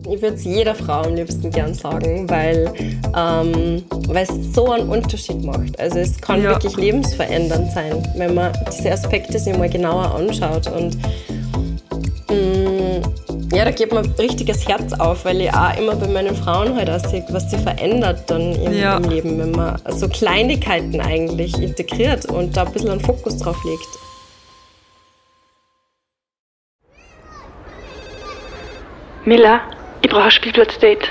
Ich würde es jeder Frau am liebsten gern sagen, weil ähm, es so einen Unterschied macht. Also es kann ja. wirklich lebensverändernd sein, wenn man diese Aspekte sich mal genauer anschaut. Und mh, mm, ja, da geht mir richtiges Herz auf, weil ich auch immer bei meinen Frauen halt auch sehe, was sie verändert dann im, ja. im Leben, wenn man so Kleinigkeiten eigentlich integriert und da ein bisschen einen Fokus drauf legt. Miller, ich brauche ein Spielplatzdate.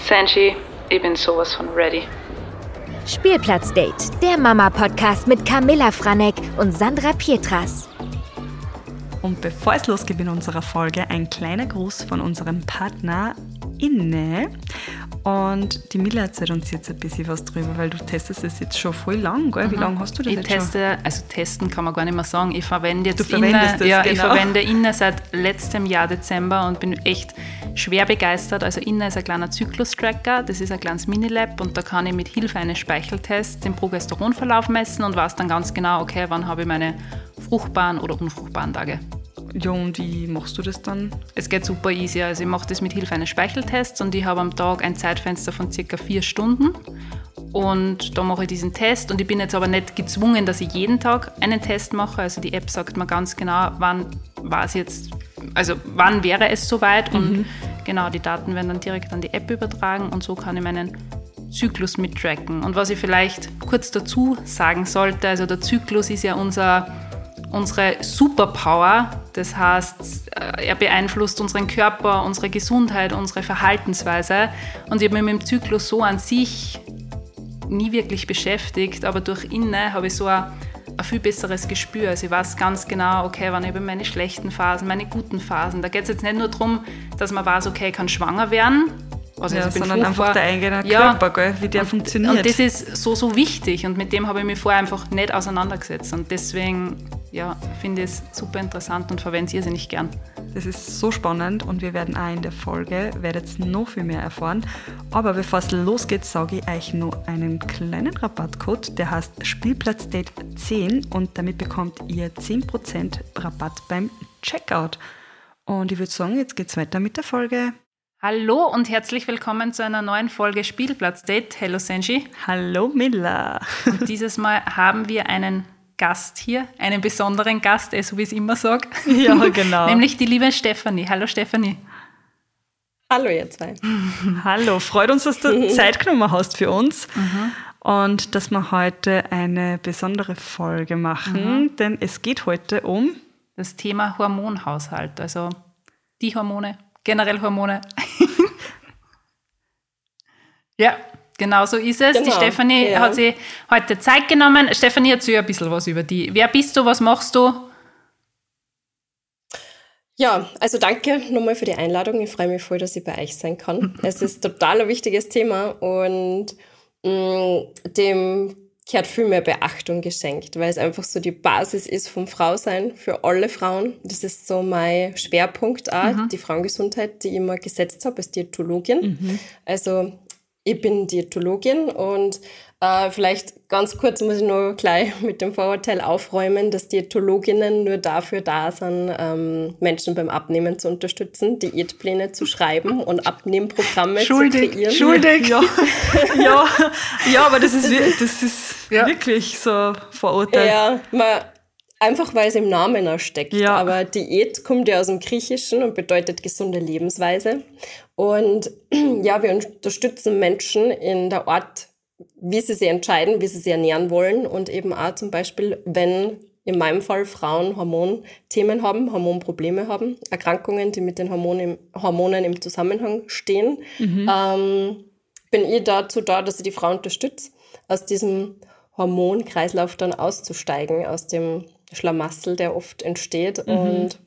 Sanji, ich bin sowas von ready. Spielplatzdate, der Mama-Podcast mit Camilla Franek und Sandra Pietras. Und bevor es losgeht in unserer Folge, ein kleiner Gruß von unserem Partner Inne. Und die Mila erzählt uns jetzt ein bisschen was drüber, weil du testest es jetzt schon voll lang, gell? Wie mhm. lange hast du das ich jetzt teste, schon? Also testen kann man gar nicht mehr sagen. Ich verwende jetzt Inne, das, ja, genau. ich verwende Inne seit letztem Jahr Dezember und bin echt schwer begeistert. Also Inne ist ein kleiner Zyklus-Tracker, das ist ein kleines Minilab und da kann ich mit Hilfe eines Speicheltests den Progesteronverlauf messen und weiß dann ganz genau, okay, wann habe ich meine fruchtbaren oder unfruchtbaren Tage. Ja, und wie machst du das dann? Es geht super easy. Also ich mache das mit Hilfe eines Speicheltests und ich habe am Tag ein Zeitfenster von circa vier Stunden. Und da mache ich diesen Test und ich bin jetzt aber nicht gezwungen, dass ich jeden Tag einen Test mache. Also die App sagt mir ganz genau, wann war es jetzt, also wann wäre es soweit und mhm. genau, die Daten werden dann direkt an die App übertragen und so kann ich meinen Zyklus mittracken. Und was ich vielleicht kurz dazu sagen sollte, also der Zyklus ist ja unser unsere Superpower. Das heißt, äh, er beeinflusst unseren Körper, unsere Gesundheit, unsere Verhaltensweise. Und ich habe mich mit dem Zyklus so an sich nie wirklich beschäftigt, aber durch Inne habe ich so ein, ein viel besseres Gespür. Also ich weiß ganz genau, okay, wann habe ich meine schlechten Phasen, meine guten Phasen. Da geht es jetzt nicht nur darum, dass man weiß, okay, ich kann schwanger werden, also ja, sondern einfach der eigene ja, Körper, gell, wie der und, funktioniert. Und das ist so, so wichtig und mit dem habe ich mich vorher einfach nicht auseinandergesetzt. Und deswegen ja, finde ich es super interessant und verwende es irrsinnig gern. Das ist so spannend und wir werden auch in der Folge, werdet noch viel mehr erfahren. Aber bevor es losgeht, sage ich euch noch einen kleinen Rabattcode, der heißt Spielplatzdate10 und damit bekommt ihr 10% Rabatt beim Checkout. Und ich würde sagen, jetzt geht es weiter mit der Folge. Hallo und herzlich willkommen zu einer neuen Folge Spielplatzdate. Hallo Senji. Hallo Milla. Und dieses Mal haben wir einen Gast hier, einen besonderen Gast, eh, so wie ich es immer sage. Ja, genau. Nämlich die liebe Stefanie. Hallo Stefanie. Hallo ihr zwei. Hallo, freut uns, dass du Zeit genommen hast für uns mhm. und dass wir heute eine besondere Folge machen, mhm. denn es geht heute um das Thema Hormonhaushalt, also die Hormone, generell Hormone. ja, Genau so ist es. Genau. Die Stefanie ja. hat sich heute Zeit genommen. Stefanie, erzähl ein bisschen was über die. Wer bist du? Was machst du? Ja, also danke nochmal für die Einladung. Ich freue mich voll, dass ich bei euch sein kann. es ist total ein wichtiges Thema und mh, mm, dem gehört viel mehr Beachtung geschenkt, weil es einfach so die Basis ist vom Frausein für alle Frauen. Das ist so mein Schwerpunkt auch, mhm. die Frauengesundheit, die ich immer gesetzt habe als Diätologin. Mhm. Also ich bin Diätologin und äh, vielleicht ganz kurz muss ich nur gleich mit dem Vorurteil aufräumen, dass Diätologinnen nur dafür da sind, ähm, Menschen beim Abnehmen zu unterstützen, Diätpläne zu schreiben und Abnehmprogramme schuldig, zu kreieren. Schuldig, ja. ja. ja, aber das ist, das ist ja. wirklich so Vorurteil. Ja, man, Einfach weil es im Namen auch steckt. Ja. Aber Diät kommt ja aus dem Griechischen und bedeutet gesunde Lebensweise. Und ja, wir unterstützen Menschen in der Art, wie sie sich entscheiden, wie sie sich ernähren wollen. Und eben auch zum Beispiel, wenn in meinem Fall Frauen Hormonthemen haben, Hormonprobleme haben, Erkrankungen, die mit den Hormonen, Hormonen im Zusammenhang stehen, mhm. ähm, bin ich dazu da, dass ich die Frau unterstütze, aus diesem Hormonkreislauf dann auszusteigen, aus dem Schlamassel, der oft entsteht mhm. und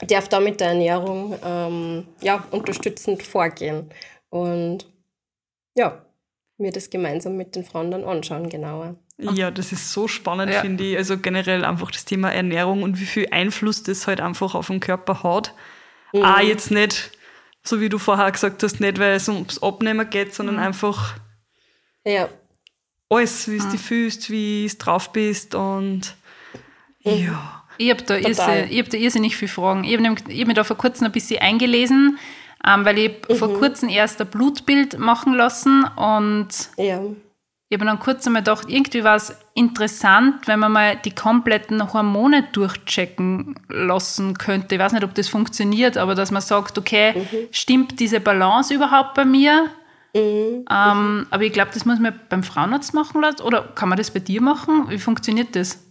darf da mit der Ernährung ähm, ja, unterstützend vorgehen. Und ja, mir das gemeinsam mit den Frauen dann anschauen, genauer. Ja, das ist so spannend, ja. finde ich. Also generell einfach das Thema Ernährung und wie viel Einfluss das halt einfach auf den Körper hat. Mhm. Auch jetzt nicht, so wie du vorher gesagt hast, nicht weil es ums Abnehmen geht, sondern mhm. einfach ja. alles, wie es mhm. dich fühlst, wie es drauf bist und Mhm. Ja. Ich habe da, irrsinnig, hab da irrsinnig viele Fragen. Ich habe hab mich da vor kurzem ein bisschen eingelesen. ähm, weil ich mhm. vor kurzem erst ein Blutbild machen lassen und ja. ich habe dann kurz einmal gedacht, irgendwie war es interessant, wenn man mal die kompletten Hormone durchchecken lassen könnte. Ich weiß nicht, ob das funktioniert, aber dass man sagt, okay, mhm. stimmt diese Balance überhaupt bei mir? Mhm. Ähm, aber ich glaube, das muss man beim Frauenarzt machen lassen. Oder kann man das bei dir machen? Wie funktioniert das?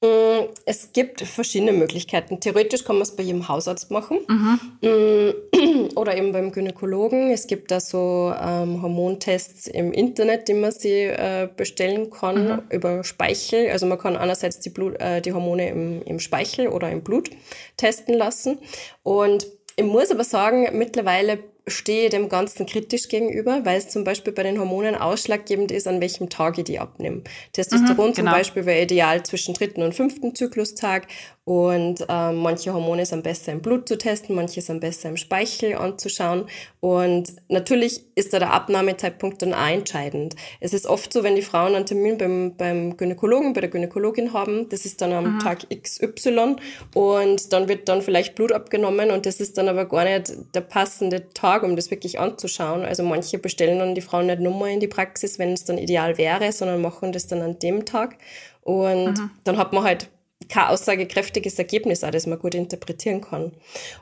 Mm, es gibt verschiedene Möglichkeiten. Theoretisch kann man es bei jedem Hausarzt machen mhm. Mm, oder eben beim Gynäkologen. Es gibt da so ähm, Hormontests im Internet, die man sie äh, bestellen kann mhm. über Speichel. Also man kann einerseits die, Blut, äh, die Hormone im, im Speichel oder im Blut testen lassen. Und ich muss aber sagen, mittlerweile stehe dem Ganzen kritisch gegenüber, weil es zum Beispiel bei den Hormonen ausschlaggebend ist, an welchem Tag ich die abnehme. Testosteron mhm, genau. zum Beispiel wäre ideal zwischen dritten und fünften Zyklustag und ähm, manche Hormone sind besser im Blut zu testen, manche sind besser im Speichel anzuschauen. Und natürlich ist da der Abnahmezeitpunkt dann auch entscheidend. Es ist oft so, wenn die Frauen einen Termin beim, beim Gynäkologen, bei der Gynäkologin haben, das ist dann am mhm. Tag XY und dann wird dann vielleicht Blut abgenommen und das ist dann aber gar nicht der passende Tag, um das wirklich anzuschauen. Also manche bestellen dann die Frauen nicht nur mal in die Praxis, wenn es dann ideal wäre, sondern machen das dann an dem Tag. Und mhm. dann hat man halt kein aussagekräftiges Ergebnis auch, das man gut interpretieren kann.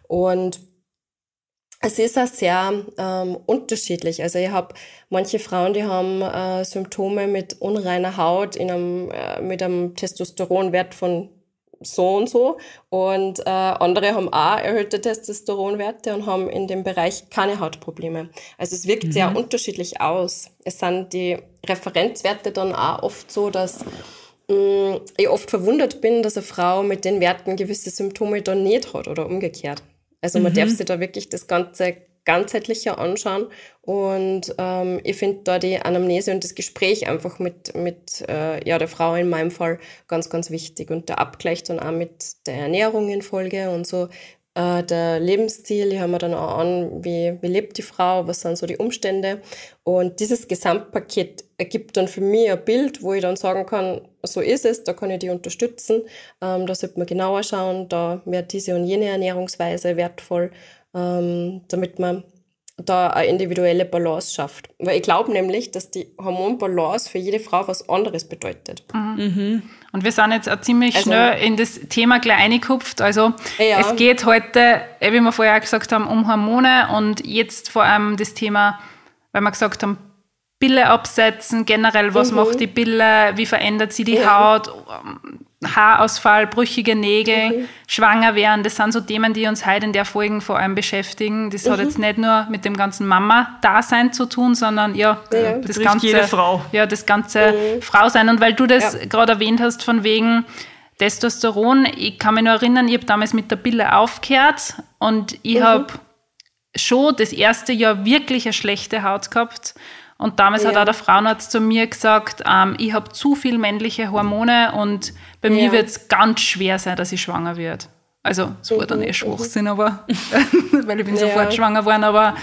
Und es ist auch sehr ähm, unterschiedlich. Also ich habe manche Frauen, die haben äh, Symptome mit unreiner Haut in einem, äh, mit einem Testosteronwert von so und so und äh, andere haben auch erhöhte Testosteronwerte und haben in dem Bereich keine Hautprobleme. Also es wirkt mhm. sehr unterschiedlich aus. Es sind die Referenzwerte dann auch oft so, dass Mm, ich oft verwundert bin, dass eine Frau mit den Werten gewisse Symptome dann nicht hat oder umgekehrt. Also man mhm. darf sich da wirklich das Ganze ganzheitlicher anschauen und ähm, ich finde da die Anamnese und das Gespräch einfach mit, mit äh, ja, der Frau in meinem Fall ganz, ganz wichtig und der Abgleich dann auch mit der Ernährung in Folge und so, äh, der Lebensstil, die haben wir dann auch an, wie, wie lebt die Frau, was sind so die Umstände. Und dieses Gesamtpaket ergibt dann für mich ein Bild, wo ich dann sagen kann, so ist es, da kann ich die unterstützen, ähm, da sollte man genauer schauen, da wäre diese und jene Ernährungsweise wertvoll, ähm, damit man da eine individuelle Balance schafft. Weil ich glaube nämlich, dass die Hormonbalance für jede Frau was anderes bedeutet. Mhm. Und wir sind jetzt auch ziemlich also, schnell in das Thema gleich eingekupft. Also ja. es geht heute, wie wir vorher auch gesagt haben, um Hormone und jetzt vor allem das Thema, weil wir gesagt haben, Pille absetzen, generell, was mhm. macht die Pille, wie verändert sie die ja. Haut, Haarausfall, brüchige Nägel, mhm. schwanger werden, das sind so Themen, die uns heute in der Folge vor allem beschäftigen. Das mhm. hat jetzt nicht nur mit dem ganzen Mama-Dasein zu tun, sondern ja, ja. das ganze jede Frau. Ja, das ganze mhm. Frausein. Und weil du das ja. gerade erwähnt hast, von wegen Testosteron, ich kann mich nur erinnern, ich habe damals mit der Pille aufgehört und ich mhm. habe schon das erste Jahr wirklich eine schlechte Haut gehabt. Und damals ja. hat auch der Frauenarzt zu mir gesagt, ähm, ich habe zu viel männliche Hormone und bei mir wird es ganz schwer sein, dass ich schwanger werde. Also, es war dann eh mhm. Schwachsinn, aber, weil ich bin ja. sofort schwanger geworden, aber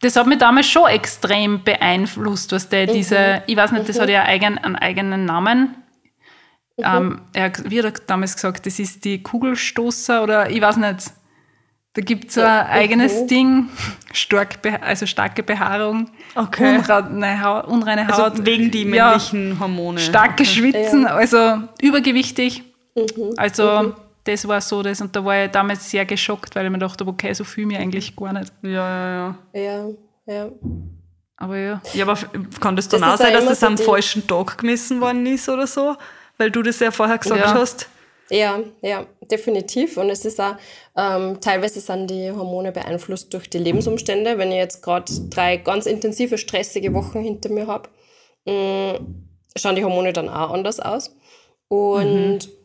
das hat mich damals schon extrem beeinflusst, was der mhm. diese, ich weiß nicht, das mhm. hat ja eigen, einen eigenen Namen. Mhm. Ähm, er, wie hat er damals gesagt, das ist die Kugelstoßer oder ich weiß nicht. Da gibt es so ein eigenes Ding, stark, also starke Behaarung, okay. unreine Haut. Unreine also Haut. wegen die männlichen ja, Hormone. Starke okay. Schwitzen, ja. also übergewichtig. Mhm. Also mhm. das war so das. Und da war ich damals sehr geschockt, weil ich mir dachte, okay, so fühle ich mich eigentlich gar nicht. Ja, ja, ja. Ja, ja. Aber ja. Ja, aber kann das dann das auch sein, dass das am falschen Tag gemessen worden ist oder so? Weil du das ja vorher gesagt ja. hast. Ja, ja, definitiv. Und es ist auch, ähm, teilweise sind die Hormone beeinflusst durch die Lebensumstände. Wenn ich jetzt gerade drei ganz intensive, stressige Wochen hinter mir habe, mm, schauen die Hormone dann auch anders aus. Und mhm.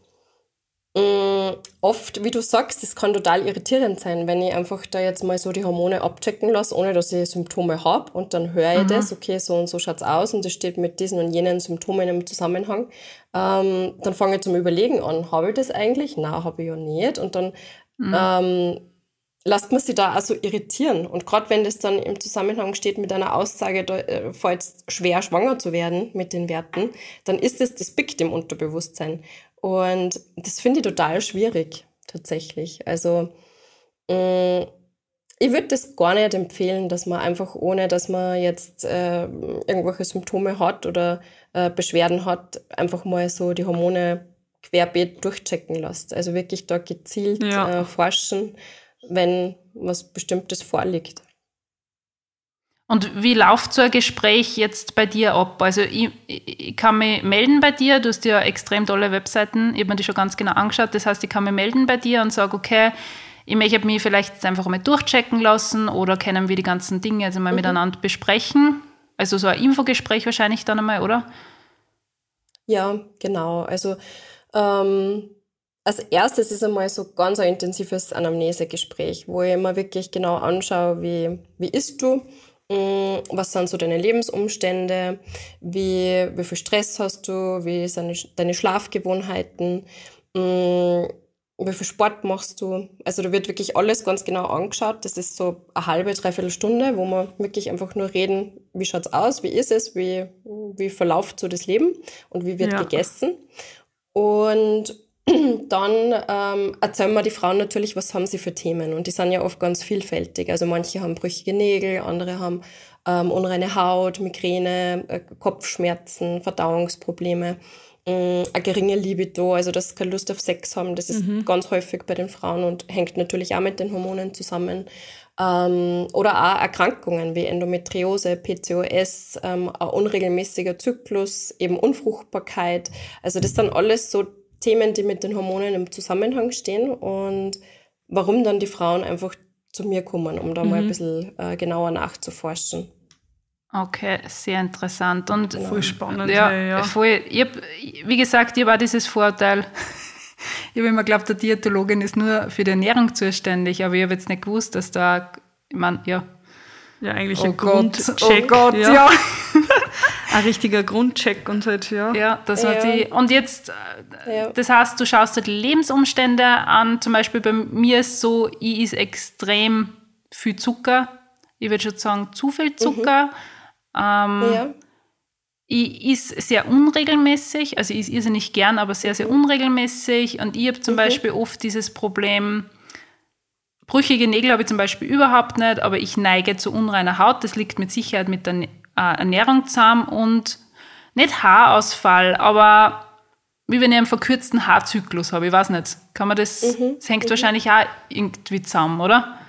Mm, oft, wie du sagst, das kann total irritierend sein, wenn ich einfach da jetzt mal so die Hormone abchecken lasse, ohne dass ich Symptome habe und dann höre ich mhm. das, okay, so und so schaut es aus und das steht mit diesen und jenen Symptomen im Zusammenhang. Ähm, dann fange ich zum Überlegen an, habe ich das eigentlich? Na, habe ich ja nicht. Und dann mhm. ähm, lasst man sich da also irritieren. Und gerade wenn das dann im Zusammenhang steht mit einer Aussage, da äh, fällt es schwer, schwanger zu werden mit den Werten, dann ist es das biegt im Unterbewusstsein. Und das finde ich total schwierig, tatsächlich. Also, mh, mm, ich würde das gar nicht empfehlen, dass man einfach ohne, dass man jetzt äh, irgendwelche Symptome hat oder äh, Beschwerden hat, einfach mal so die Hormone querbeet durchchecken lässt. Also wirklich da gezielt ja. äh, forschen, wenn was Bestimmtes vorliegt. Und wie läuft so ein Gespräch jetzt bei dir ab? Also ich, ich, kann mich melden bei dir, du hast ja extrem tolle Webseiten, ich habe mir die schon ganz genau angeschaut, das heißt, ich kann mich melden bei dir und sage, okay, ich möchte mich vielleicht einfach mal durchchecken lassen oder können wir die ganzen Dinge also mal mhm. miteinander besprechen. Also so ein Infogespräch wahrscheinlich dann einmal, oder? Ja, genau. Also ähm, als erstes ist einmal so ganz ein intensives Anamnesegespräch, wo ich mir wirklich genau anschaue, wie, wie isst du, was sind so deine Lebensumstände, wie, wie viel Stress hast du, wie sind deine Schlafgewohnheiten, mm, wie viel Sport machst du. Also da wird wirklich alles ganz genau angeschaut. Das ist so eine halbe, dreiviertel Stunde, wo wir wirklich einfach nur reden, wie schaut's aus, wie ist es, wie, wie verläuft so das Leben und wie wird ja. gegessen. Und dann ähm, erzählen wir die Frauen natürlich, was haben sie für Themen. Und die sind ja oft ganz vielfältig. Also manche haben brüchige Nägel, andere haben ähm, unreine Haut, Migräne, äh, Kopfschmerzen, Verdauungsprobleme, äh, eine geringe Libido, also dass sie keine Lust auf Sex haben. Das ist mhm. ganz häufig bei den Frauen und hängt natürlich auch mit den Hormonen zusammen. Ähm, oder auch Erkrankungen wie Endometriose, PCOS, ähm, ein unregelmäßiger Zyklus, eben Unfruchtbarkeit. Also das sind alles so Themen, die mit den Hormonen im Zusammenhang stehen und warum dann die Frauen einfach zu mir kommen, um da mhm. mal ein mhm. bisschen äh, genauer nachzuforschen. Okay, sehr interessant und genau. voll spannend. Ja, ja. Voll, ich hab, wie gesagt, ich habe auch dieses Vorteil, ich habe immer geglaubt, der Diätologin ist nur für die Ernährung zuständig, aber ich habe jetzt nicht gewusst, dass da, ich meine, ja. Ja, eigentlich oh ein Grundcheck. Oh Gott, ja. ja. ein richtiger Grundcheck und halt, ja. Ja, das ja. die. Und jetzt, äh, ja. das heißt, du schaust dir die Lebensumstände an. Zum Beispiel bei mir ist so, ich is extrem viel Zucker. Ich würde schon sagen, zu viel Zucker. Mhm. Ähm, ja. Ich esse sehr unregelmäßig, also ich esse irrsinnig gern, aber sehr, sehr unregelmäßig. Und ich habe zum okay. Beispiel oft dieses Problem, brüchige Nägel habe ich zum Beispiel überhaupt nicht, aber ich neige zu unreiner Haut. Das liegt mit Sicherheit mit der äh, Ernährung zusammen und nicht Haarausfall, aber wie wenn ich einen verkürzten Haarzyklus habe. Ich weiß nicht. Kann man das, mhm. das hängt mhm. wahrscheinlich auch irgendwie zusammen, oder?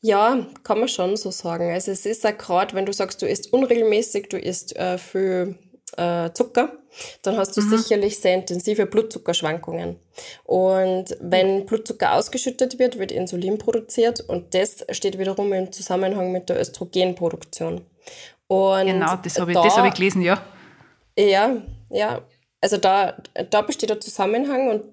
Ja, kann man schon so sagen. Also es ist ja gerade, wenn du sagst, du isst unregelmäßig, du isst äh, viel äh, Zucker, dann hast du mhm. sicherlich sehr intensive Blutzuckerschwankungen. Und wenn Blutzucker ausgeschüttet wird, wird Insulin produziert und das steht wiederum im Zusammenhang mit der Östrogenproduktion. Und genau, das habe ich, da, hab ich gelesen, ja. Ja, ja. Also da, da besteht der Zusammenhang und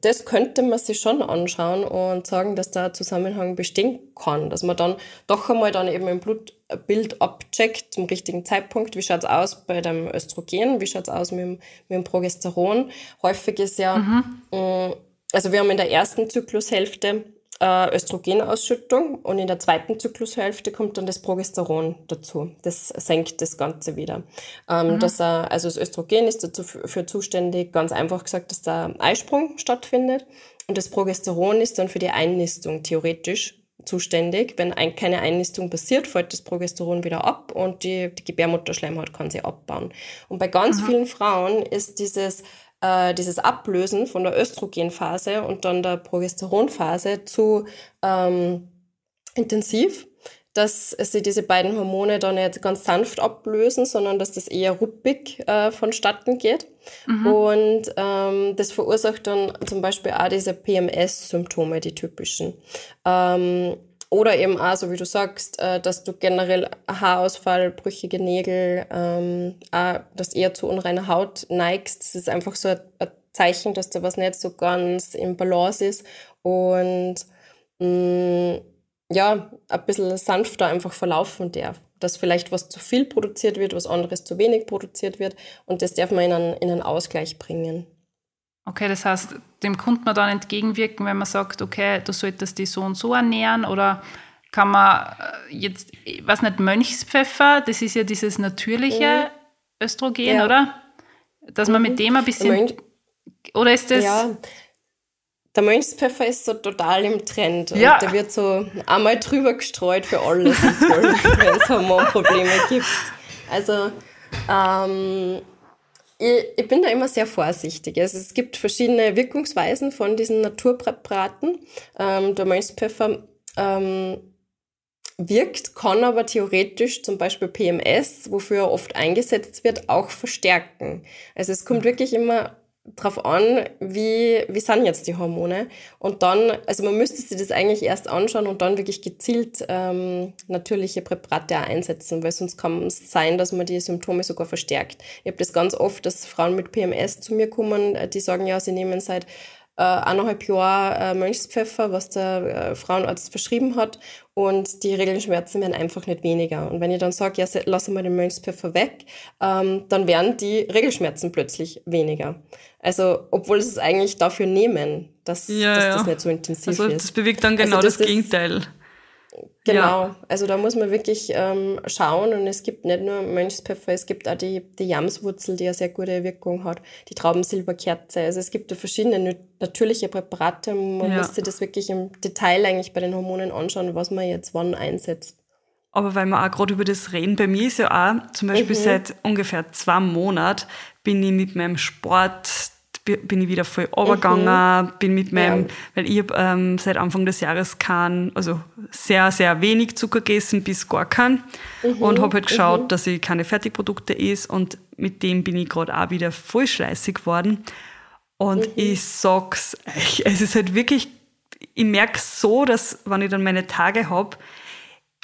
das könnte man sich schon anschauen und sagen, dass da ein Zusammenhang bestehen kann, dass man dann doch einmal dann eben im Blutbild abcheckt zum richtigen Zeitpunkt, wie schaut es aus bei dem Östrogen, wie schaut es aus mit dem, mit dem Progesteron. Häufig ist ja, mhm. Mm, also wir haben in der ersten Zyklushälfte äh, Östrogenausschüttung und in der zweiten Zyklushälfte kommt dann das Progesteron dazu. Das senkt das Ganze wieder. Ähm, mhm. dass, äh, also das Östrogen ist dafür zuständig, ganz einfach gesagt, dass der Eisprung stattfindet und das Progesteron ist dann für die Einnistung theoretisch zuständig. Wenn ein, keine Einnistung passiert, fällt das Progesteron wieder ab und die, die Gebärmutterschleimhaut kann sie abbauen. Und bei ganz mhm. vielen Frauen ist dieses äh, dieses Ablösen von der Östrogenphase und dann der Progesteronphase zu ähm, intensiv, dass sie diese beiden Hormone dann nicht ganz sanft ablösen, sondern dass das eher ruppig äh, vonstatten geht. Mhm. Und ähm, das verursacht dann zum Beispiel auch diese PMS-Symptome, die typischen. Ähm, oder eben auch, so wie du sagst, äh, dass du generell Haarausfall, brüchige Nägel, ähm, auch, dass eher zu unreiner Haut neigst. Das ist einfach so ein, ein Zeichen, dass da was nicht so ganz im Balance ist. Und mh, mm, ja, ein bisschen sanfter einfach verlaufen darf. Dass vielleicht was zu viel produziert wird, was anderes zu wenig produziert wird. Und das darf man in einen, in einen Ausgleich bringen. Okay, das heißt, dem konnte man dann entgegenwirken, wenn man sagt, okay, du solltest dich so und so ernähren oder kann man äh, jetzt, ich weiß nicht, Mönchspfeffer, das ist ja dieses natürliche mhm. Östrogen, ja. oder? Dass man mhm. mit dem ein bisschen, Mönch oder ist das... Ja, der Mönchspfeffer ist so total im Trend. Und ja. der wird so einmal drüber gestreut für alles, wenn es Hormonprobleme gibt. Also, ähm, ich, bin da immer sehr vorsichtig. Also es gibt verschiedene Wirkungsweisen von diesen Naturpräparaten. Ähm, der Mönchspfeffer ähm, wirkt, kann aber theoretisch zum Beispiel PMS, wofür er oft eingesetzt wird, auch verstärken. Also es kommt wirklich immer drauf an, wie, wie sind jetzt die Hormone. Und dann, also man müsste sich das eigentlich erst anschauen und dann wirklich gezielt ähm, natürliche Präparate einsetzen, weil sonst kann es sein, dass man die Symptome sogar verstärkt. Ich habe das ganz oft, dass Frauen mit PMS zu mir kommen, äh, die sagen, ja, sie nehmen seit äh, eineinhalb Jahre äh, Mönchspfeffer, was der äh, Frauenarzt verschrieben hat und die Regelschmerzen werden einfach nicht weniger. Und wenn ich dann sage, ja, lass mal den Mönchspfeffer weg, ähm, dann werden die Regelschmerzen plötzlich weniger. Also, obwohl sie es eigentlich dafür nehmen, dass, ja, dass das nicht so intensiv also, ist. Das bewegt dann genau also das, das Gegenteil. Genau, ja. also da muss man wirklich ähm, schauen und es gibt nicht nur Mönchspfeffer, es gibt auch die, die Jamswurzel, die eine sehr gute Wirkung hat, die Traubensilberkerze. Also es gibt da verschiedene natürliche Präparate. Man ja. muss sich das wirklich im Detail eigentlich bei den Hormonen anschauen, was man jetzt wann einsetzt. Aber weil wir auch gerade über das reden, bei mir ist ja auch zum Beispiel mhm. seit ungefähr zwei Monaten bin ich mit meinem Sport bin ich wieder voll runtergegangen, mhm. bin mit meinem, ja. weil ich ähm, seit Anfang des Jahres kein, also sehr, sehr wenig Zucker gegessen, bis gar kein. Mhm. Und habe halt geschaut, mhm. dass ich keine Fertigprodukte esse und mit dem bin ich gerade auch wieder voll schleißig geworden. Und mhm. ich sag's euch, es ist halt wirklich, ich merke so, dass, wenn ich dann meine Tage habe,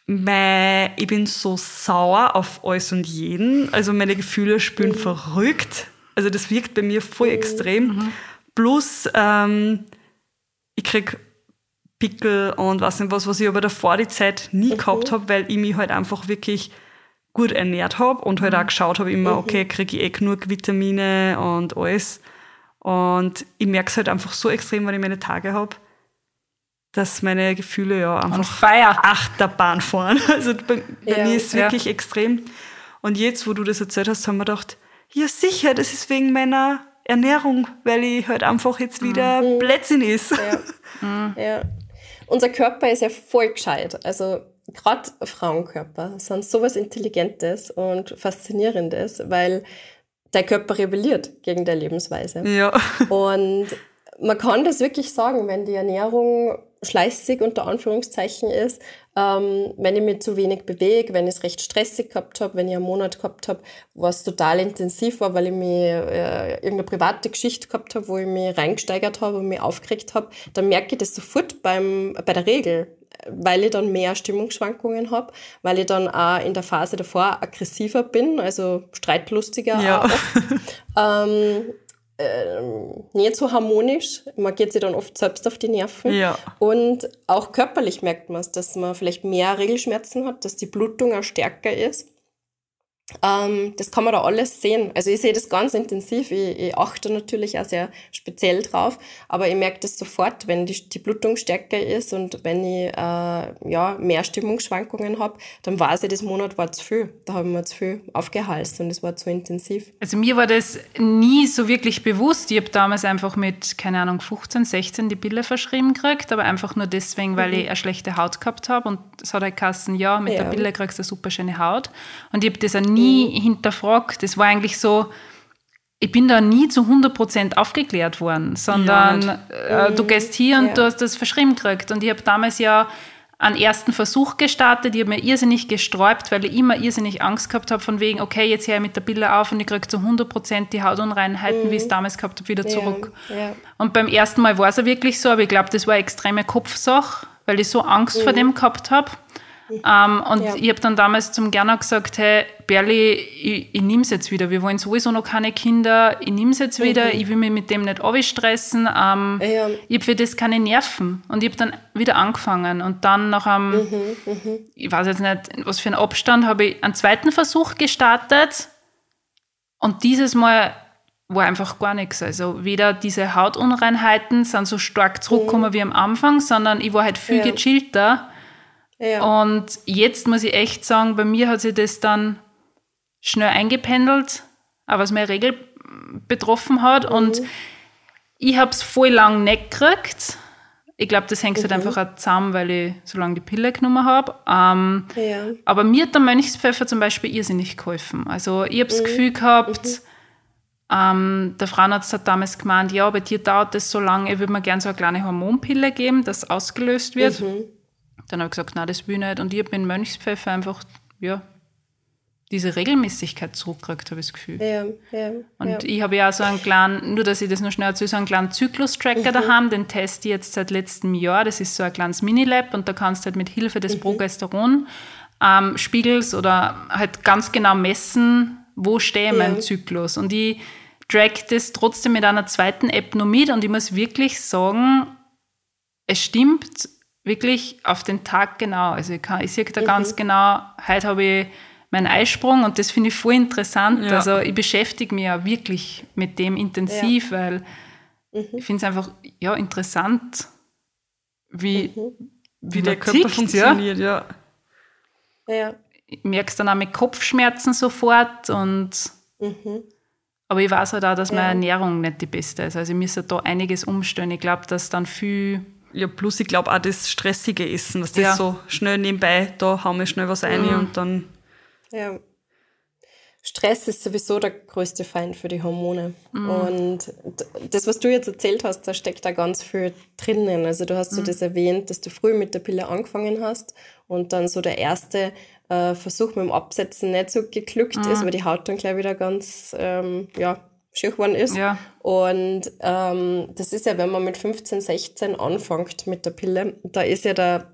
ich bin so sauer auf alles und jeden. Also meine Gefühle spüren mhm. verrückt. Also das wirkt bei mir voll mhm. extrem. Mhm. Plus, ähm, ich krieg Pickel und was nicht was, was ich aber davor die Zeit nie mhm. gehabt habe, weil ich mich halt einfach wirklich gut ernährt habe und halt auch mhm. geschaut habe immer, okay, kriege ich eh genug Vitamine und alles. Und ich merke es halt einfach so extrem, wenn ich meine Tage habe, dass meine Gefühle ja einfach Achterbahn fahren. Also bei, bei ja, mir ist es wirklich ja. extrem. Und jetzt, wo du das erzählt hast, haben wir gedacht, ja sicher, das ist wegen meiner Ernährung, weil ich halt einfach jetzt wieder mhm. Blödsinn ist. Ja. mhm. ja. Unser Körper ist ja voll gescheit. Also gerade Frauenkörper sind sowas Intelligentes und Faszinierendes, weil der Körper rebelliert gegen der Lebensweise. Ja. Und man kann das wirklich sagen, wenn die Ernährung schleißig unter Anführungszeichen ist, ähm, wenn ich mich zu wenig bewege, wenn ich es recht stressig gehabt habe, wenn ich einen Monat gehabt habe, was total intensiv war, weil ich mir äh, irgendeine private Geschichte gehabt habe, wo ich mich reingesteigert habe und mich aufgeregt habe, dann merke ich das sofort beim, bei der Regel, weil ich dann mehr Stimmungsschwankungen habe, weil ich dann auch in der Phase davor aggressiver bin, also streitlustiger ja. auch. ähm, äh, nicht so harmonisch. Man geht sich dann oft selbst auf die Nerven. Ja. Und auch körperlich merkt man es, dass man vielleicht mehr Regelschmerzen hat, dass die Blutung auch stärker ist. Ähm, das kann man da alles sehen. Also ich sehe das ganz intensiv. Ich, ich, achte natürlich auch sehr speziell drauf, aber ich merke das sofort, wenn die, die Blutung stärker ist und wenn ich äh, ja, mehr Stimmungsschwankungen habe, dann weiß ich, das Monat war zu viel. Da habe ich mir zu viel aufgehalst und es war zu intensiv. Also mir war das nie so wirklich bewusst. Ich habe damals einfach mit, keine Ahnung, 15, 16 die Pille verschrieben gekriegt, aber einfach nur deswegen, weil mhm. ich eine schlechte Haut gehabt habe und es hat halt Kassen, ja, mit ja. der Pille kriegst du eine super schöne Haut. Und ich habe das auch nie nie hinterfragt. Das war eigentlich so, ich bin da nie zu 100% aufgeklärt worden, sondern ja, äh, du gehst hier und ja. du hast das verschrieben gekriegt. Und ich habe damals ja einen ersten Versuch gestartet. Ich habe mir irrsinnig gesträubt, weil ich immer irrsinnig Angst gehabt habe, von wegen, okay, jetzt ich mit der Pille auf und ich kriege zu 100% die Hautunreinheiten, mhm. wie ich es damals gehabt habe, wieder zurück. Ja. Und beim ersten Mal war es ja wirklich so, aber ich glaube, das war eine extreme Kopfsache, weil ich so Angst mhm. vor dem gehabt habe. Ähm, und ja. ich habe dann damals zum Gerner gesagt, hey, Berli, ich, ich nehme es jetzt wieder. Wir wollen sowieso noch keine Kinder. Ich nehme es jetzt mhm. wieder. Ich will mich mit dem nicht stressen. Ähm, ja. Ich habe für das keine Nerven. Und ich habe dann wieder angefangen. Und dann nach einem, mhm, mhm. ich weiß jetzt nicht, was für einen Abstand, habe ich einen zweiten Versuch gestartet. Und dieses Mal war einfach gar nichts. Also weder diese Hautunreinheiten sind so stark zurückgekommen mhm. wie am Anfang, sondern ich war halt viel ja. gechillter. Ja. Und jetzt muss ich echt sagen, bei mir hat sich das dann schnell eingependelt, auch was meine Regel betroffen hat. Mhm. Und ich habe es voll lang nicht gekriegt. Ich glaube, das hängt halt mhm. halt einfach auch zusammen, weil ich so lange die Pille genommen habe. Ähm, ja. Aber mir hat der Mönchspfeffer zum Beispiel irrsinnig geholfen. Also ich habe das mhm. Gefühl gehabt, mhm. ähm, der Frauenarzt hat damals gemeint, ja, bei dir dauert das so lange, ich würde mir gerne so eine kleine Hormonpille geben, das ausgelöst wird. Mhm. Dann habe ich gesagt, nein, das will ich nicht. Und ich habe mit Mönchspfeffer einfach, ja, diese Regelmäßigkeit zurückkriegt, habe ich das Gefühl. Ja, ja, und ja. ich habe ja auch so einen kleinen, nur dass ich das noch schnell erzähle, so einen kleinen Zyklus-Tracker mhm. daheim, den teste ich jetzt seit letztem Jahr. Das ist so ein kleines Minilab und da kannst du halt mit Hilfe des mhm. Progesteron ähm, oder halt ganz genau messen, wo stehe ich ja. meinem Zyklus. Und ich track das trotzdem mit einer zweiten App noch mit und ich muss wirklich sagen, es stimmt wirklich auf den Tag genau. Also ich, kann, ich sehe da mhm. ganz genau, heute habe ich mein Eisprung und das finde ich voll interessant. Ja. Also ich beschäftige mich ja wirklich mit dem intensiv, ja. weil mhm. ich finde es einfach ja, interessant, wie, mhm. wie, wie der Körper tickt, funktioniert. Ja. ja. Ich merke es dann auch mit Kopfschmerzen sofort und mhm. aber ich weiß halt auch, dass meine Ernährung nicht die beste ist. Also ich muss da einiges umstellen. Ich glaube, dass dann viel ja, plus ich glaube auch das stressige Essen, dass das ja. so schnell nebenbei, da hauen wir schnell was rein mhm. und dann ja. Stress ist sowieso der größte Feind für die Hormone. Mhm. Und das, was du jetzt erzählt hast, da steckt da ganz viel drinnen. Also du hast so mhm. das erwähnt, dass du früh mit der Pille angefangen hast und dann so der erste äh, Versuch mit dem Absetzen nicht so geglückt mhm. ist, weil die Haut dann gleich wieder ganz, ähm, ja, schier geworden ist. Ja. Und ähm, das ist ja, wenn man mit 15, 16 anfängt mit der Pille, da ist ja der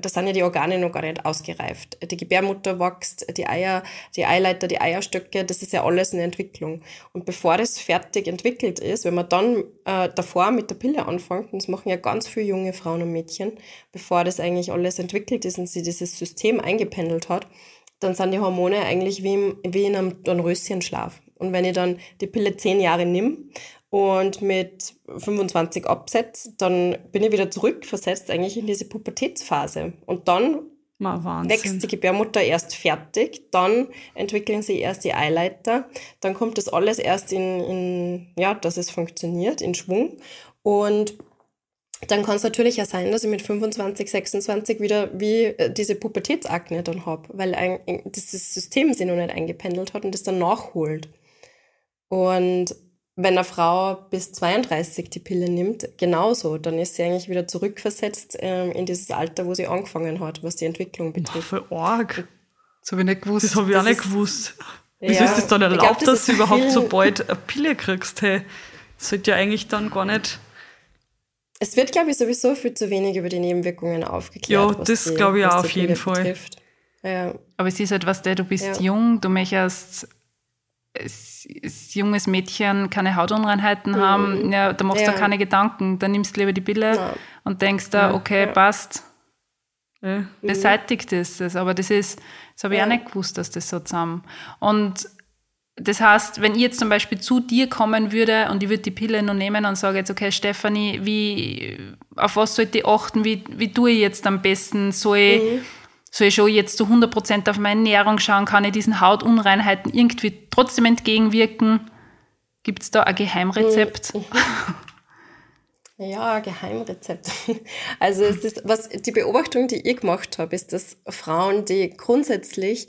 da sind ja die Organe noch gar nicht ausgereift. Die Gebärmutter wächst, die Eier, die Eileiter, die Eierstöcke, das ist ja alles eine Entwicklung. Und bevor das fertig entwickelt ist, wenn man dann äh, davor mit der Pille anfängt, und das machen ja ganz viele junge Frauen und Mädchen, bevor das eigentlich alles entwickelt ist und sie dieses System eingependelt hat, dann sind die Hormone eigentlich wie, im, wie in einem Dornröschenschlaf. Und wenn ich dann die Pille zehn Jahre nimm und mit 25 absetze, dann bin ich wieder zurückversetzt eigentlich in diese Pubertätsphase. Und dann wächst die Gebärmutter erst fertig, dann entwickeln sie erst die Eileiter, dann kommt das alles erst in, in ja, dass es funktioniert, in Schwung. Und dann kann es natürlich auch sein, dass ich mit 25, 26 wieder wie äh, diese Pubertätsakne dann habe, weil ein, dieses System sich noch nicht eingependelt hat und das dann nachholt. Und wenn eine Frau bis 32 die Pille nimmt, genauso, dann ist sie eigentlich wieder zurückversetzt ähm, in dieses Alter, wo sie angefangen hat, was die Entwicklung betrifft. Boah, voll arg. Das habe ich nicht gewusst. Das habe ich auch nicht gewusst. Wieso ja, ist das dann erlaubt, glaub, das dass du überhaupt so bald eine Pille kriegst? Hey, das sollte ja eigentlich dann gar nicht. Es wird, glaube ich, sowieso viel zu wenig über die Nebenwirkungen aufgeklärt. Ja, das glaube ich auch auf jeden Fall. Ja. Aber es ist halt was, der, du bist ja. jung, du möchtest junges Mädchen keine Hautunreinheiten mhm. haben, ja, da machst ja. du keine Gedanken. Dann nimmst du lieber die Pille ja. und denkst da, okay, passt. Mhm. Beseitigt ist es. Aber das ist, das habe ich auch nicht gewusst, dass das so zusammen. Und das heißt, wenn ich jetzt zum Beispiel zu dir kommen würde und ich würde die Pille nur nehmen und sage jetzt, okay, Stefanie, wie, auf was sollte ich achten, wie, wie tue ich jetzt am besten? Soll ich, mhm soll ich schon jetzt zu 100% auf meine Ernährung schauen? Kann ich diesen Hautunreinheiten irgendwie trotzdem entgegenwirken? Gibt es da ein Geheimrezept? Mhm. Ja, Geheimrezept. Also ist, was die Beobachtung, die ich gemacht habe, ist, dass Frauen, die grundsätzlich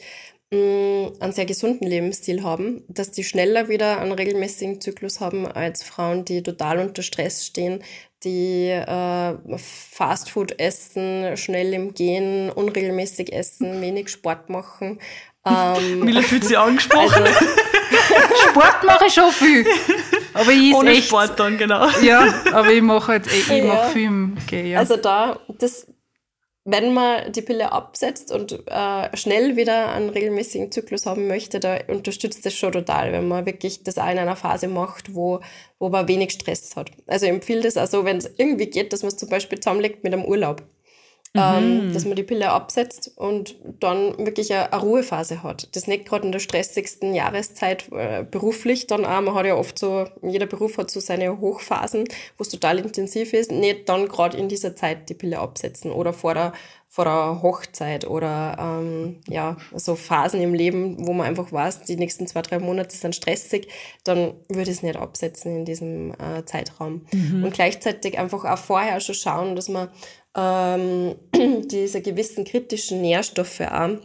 mh, mm, einen sehr gesunden Lebensstil haben, dass die schneller wieder einen regelmäßigen Zyklus haben als Frauen, die total unter Stress stehen, die äh, Fastfood essen, schnell im Gehen, unregelmäßig essen, wenig Sport machen. Ähm, Mila fühlt sich angesprochen. Also, Sport mache ich schon viel. Aber ich Ohne echt, Sport dann, genau. Ja, aber ich mache halt, ich, ich ja. mache viel im Gehen, ja. Also da, das, wenn man die Pille absetzt und äh, schnell wieder einen regelmäßigen Zyklus haben möchte, da unterstützt das schon total, wenn man wirklich das auch in einer Phase macht, wo, wo man wenig Stress hat. Also ich empfehle das also, wenn es irgendwie geht, dass man es zum Beispiel zusammenlegt mit einem Urlaub. Ähm, mhm. dass man die Pille absetzt und dann wirklich eine, eine Ruhephase hat. Das nicht gerade in der stressigsten Jahreszeit äh, beruflich, dann auch, man hat ja oft so, jeder Beruf hat so seine Hochphasen, wo es total intensiv ist, nicht dann gerade in dieser Zeit die Pille absetzen oder vor der vor der Hochzeit oder ähm, ja, so Phasen im Leben, wo man einfach weiß, die nächsten zwei, drei Monate sind stressig, dann würde ich es nicht absetzen in diesem äh, Zeitraum. Mhm. Und gleichzeitig einfach auch vorher schon schauen, dass man ähm, diese gewissen kritischen Nährstoffe auch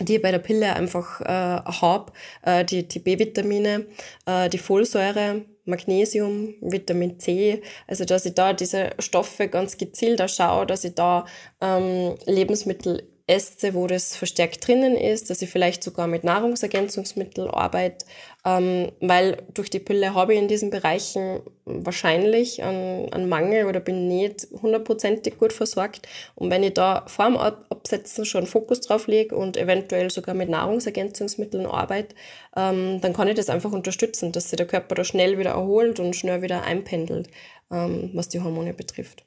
die ich bei der Pille einfach äh, habe, äh, die, die B-Vitamine, äh, die Folsäure, Magnesium, Vitamin C, also dass ich da diese Stoffe ganz gezielt schaue, dass ich da ähm, Lebensmittel esse, wo das verstärkt drinnen ist, dass ich vielleicht sogar mit Nahrungsergänzungsmitteln arbeite, ähm, weil durch die Pille habe ich in diesen Bereichen wahrscheinlich einen, einen Mangel oder bin nicht hundertprozentig gut versorgt. Und wenn ich da vor dem Absetzen schon Fokus drauf lege und eventuell sogar mit Nahrungsergänzungsmitteln arbeite, ähm, dann kann ich das einfach unterstützen, dass sich der Körper da schnell wieder erholt und schnell wieder einpendelt, ähm, was die Hormone betrifft.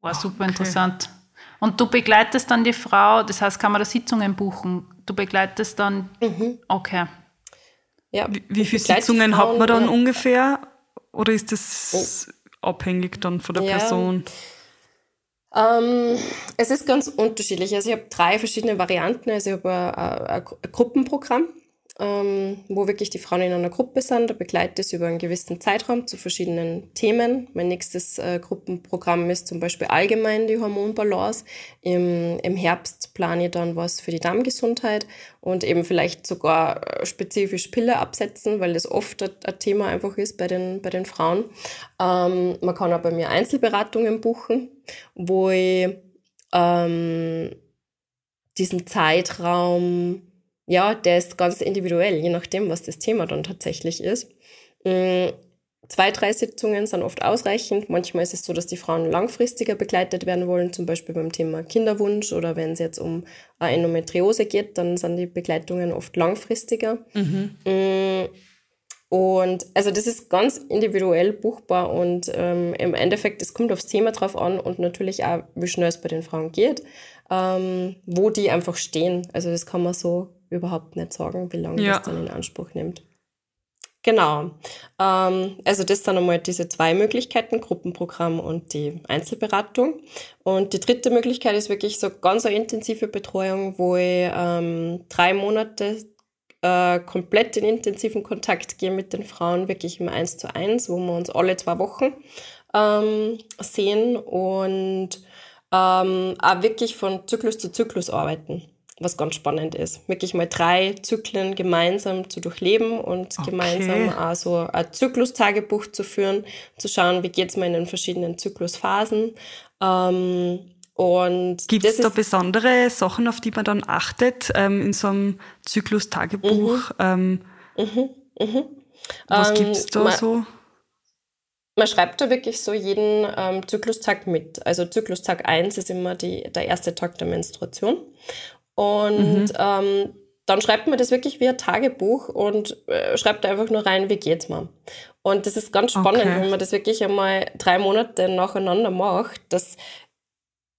War super okay. interessant. Und du begleitest dann die Frau, das heißt, kann man da Sitzungen buchen? Du begleitest dann, mhm. okay. Ja, wie, wie viele Sitzungen Frauen, hat man dann ja. ungefähr? Oder ist das oh. abhängig dann von der ja. Person? Ähm, es ist ganz unterschiedlich. Also ich habe drei verschiedene Varianten. Also ich habe ein, ein, ein Gruppenprogramm ähm, wo wirklich die Frauen in einer Gruppe sind. Da begleite ich über einen gewissen Zeitraum zu verschiedenen Themen. Mein nächstes äh, Gruppenprogramm ist zum Beispiel allgemein die Hormonbalance. Im, Im Herbst plane ich dann was für die Darmgesundheit und eben vielleicht sogar äh, spezifisch Pille absetzen, weil das oft ein, Thema einfach ist bei den, bei den Frauen. Ähm, man kann auch bei mir Einzelberatungen buchen, wo ich ähm, diesen Zeitraum ja, der ist ganz individuell, je nachdem, was das Thema dann tatsächlich ist. Mm, zwei, drei Sitzungen sind oft ausreichend. Manchmal ist es so, dass die Frauen langfristiger begleitet werden wollen, zum Beispiel beim Thema Kinderwunsch oder wenn es jetzt um Endometriose geht, dann sind die Begleitungen oft langfristiger. Mhm. Mm, und also das ist ganz individuell buchbar und ähm, im Endeffekt, es kommt aufs Thema drauf an und natürlich auch, wie schnell es bei den Frauen geht, ähm, wo die einfach stehen. Also das kann man so überhaupt nicht sagen, wie lange ja. das dann in Anspruch nimmt. Genau. Ähm, also das sind einmal diese zwei Möglichkeiten, Gruppenprogramm und die Einzelberatung. Und die dritte Möglichkeit ist wirklich so ganz eine intensive Betreuung, wo ich ähm, drei Monate äh, komplett in intensiven Kontakt gehe mit den Frauen, wirklich im Eins zu eins, wo wir uns alle zwei Wochen ähm, sehen und ähm, auch wirklich von Zyklus zu Zyklus arbeiten was ganz spannend ist. Wirklich mal drei Zyklen gemeinsam zu durchleben und okay. gemeinsam also ein Zyklustagebuch zu führen, zu schauen, wie geht es mir in den verschiedenen Zyklusphasen. Ähm, und Gibt es da besondere Sachen, auf die man dann achtet ähm, in so einem Zyklustagebuch? Mhm. Ähm, mhm. Mhm. Was gibt es da man, so? Man schreibt da wirklich so jeden ähm, Zyklustag mit. Also Zyklustag 1 ist immer die, der erste Tag der Menstruation. Und mhm. ähm, dann schreibt man das wirklich wie ein Tagebuch und äh, schreibt einfach nur rein, wie geht's mir. Und das ist ganz spannend, okay. wenn man das wirklich einmal drei Monate nacheinander macht, dass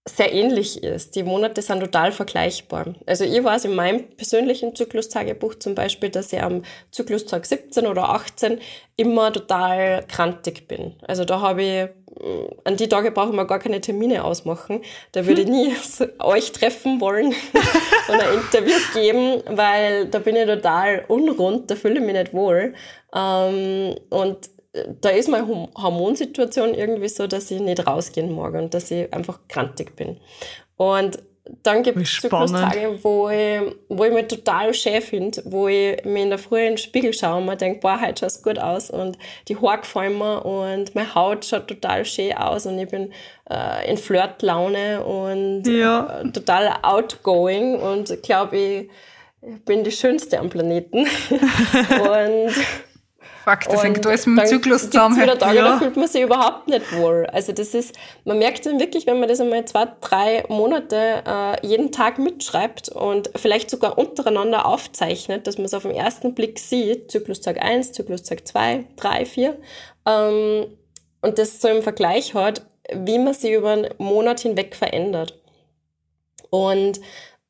sehr ähnlich ist. Die Monate sind total vergleichbar. Also ich weiß in meinem persönlichen Zyklustagebuch zum Beispiel, dass ich am Zyklustag 17 oder 18 immer total krantig bin. Also da habe ich, mm, an die Tage brauchen wir gar keine Termine ausmachen. Da würde ich nie euch treffen wollen und ein Interview geben, weil da bin ich total unrund, da fühle ich mich nicht wohl. Ähm, und da ist meine Hormonsituation irgendwie so, dass ich nicht rausgehen mag und dass ich einfach krantig bin. Und dann gibt es Zyklustage, wo ich, wo ich mich total schön finde, wo ich mir in der Früh in den Spiegel schaue und mir denke, boah, heute schaut es gut aus und die Haare gefallen mir und meine Haut schaut total schön aus und ich bin äh, in Flirtlaune und ja. äh, total outgoing und glaube, ich bin die Schönste am Planeten. und Fuck, das hängt alles mit dem Zyklus zusammen. Wieder Tage, ja. da fühlt man sich überhaupt nicht wohl. Also das ist, man merkt dann wirklich, wenn man das einmal zwei, drei Monate äh, jeden Tag mitschreibt und vielleicht sogar untereinander aufzeichnet, dass man es auf den ersten Blick sieht, Zyklustag 1, Zyklustag 2, 3, 4, ähm, und das so im Vergleich hat, wie man sie über einen Monat hinweg verändert. Und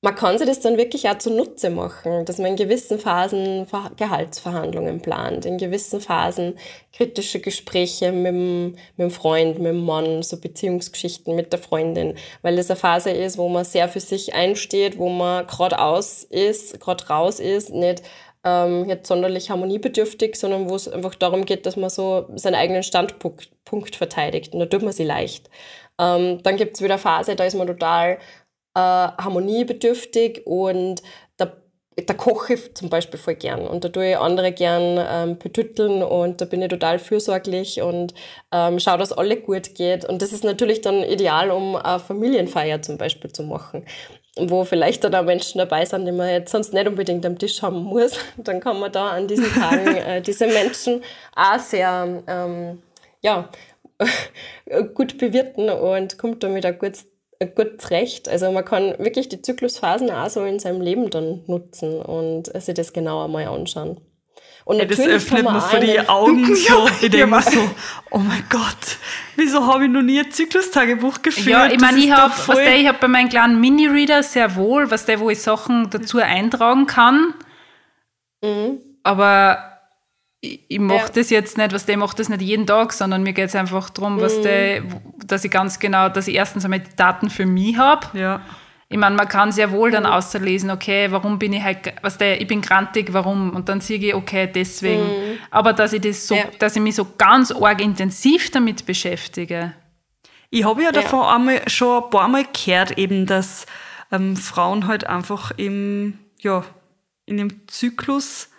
man kann sich das dann wirklich auch zunutze machen, dass man in gewissen Phasen Gehaltsverhandlungen plant, in gewissen Phasen kritische Gespräche mit dem, mit dem Freund, mit dem Mann, so Beziehungsgeschichten mit der Freundin, weil das eine Phase ist, wo man sehr für sich einsteht, wo man gerade aus ist, gerade raus ist, nicht ähm, jetzt sonderlich harmoniebedürftig, sondern wo es einfach darum geht, dass man so seinen eigenen Standpunkt Punkt verteidigt und da tut man sie leicht. Ähm, dann gibt es wieder Phase, da ist man total äh, harmoniebedürftig und da, da koche ich zum Beispiel voll gern und da tue ich andere gern ähm, betütteln und da bin ich total fürsorglich und ähm, schaue, dass alle gut geht und das ist natürlich dann ideal, um eine Familienfeier zum Beispiel zu machen wo vielleicht dann auch Menschen dabei sind, die man jetzt sonst nicht unbedingt am Tisch haben muss, dann kann man da an diesen Tagen äh, diese Menschen auch sehr ähm, ja, gut bewirten und kommt damit auch gut gut zurecht. Also man kann wirklich die Zyklusphasen auch so in seinem Leben dann nutzen und sich das genauer mal anschauen. Und ja, das öffnet mir für die Augen so. Ich denke mir so, oh mein Gott, wieso habe ich noch nie ein Zyklustagebuch geführt? Ja, ich meine, ich habe hab bei meinem kleinen Mini-Reader sehr wohl, was der, wo ich Sachen dazu eintragen kann. Mhm. Aber ich, ich mache ja. das jetzt nicht, was der macht das nicht jeden Tag, sondern mir geht es einfach darum, was mhm. der, dass ich ganz genau, dass ich erstens einmal die Daten für mich habe. Ja. Ich meine, man kann sehr wohl dann mhm. auslesen, okay, warum bin ich halt, was der, ich bin grantig, warum? Und dann sehe ich, okay, deswegen. Mhm. Aber dass ich das so, ja. dass ich mich so ganz arg intensiv damit beschäftige. Ich habe ja davon ja. einmal schon ein paar Mal gehört, eben, dass ähm, Frauen halt einfach im, ja, in dem Zyklus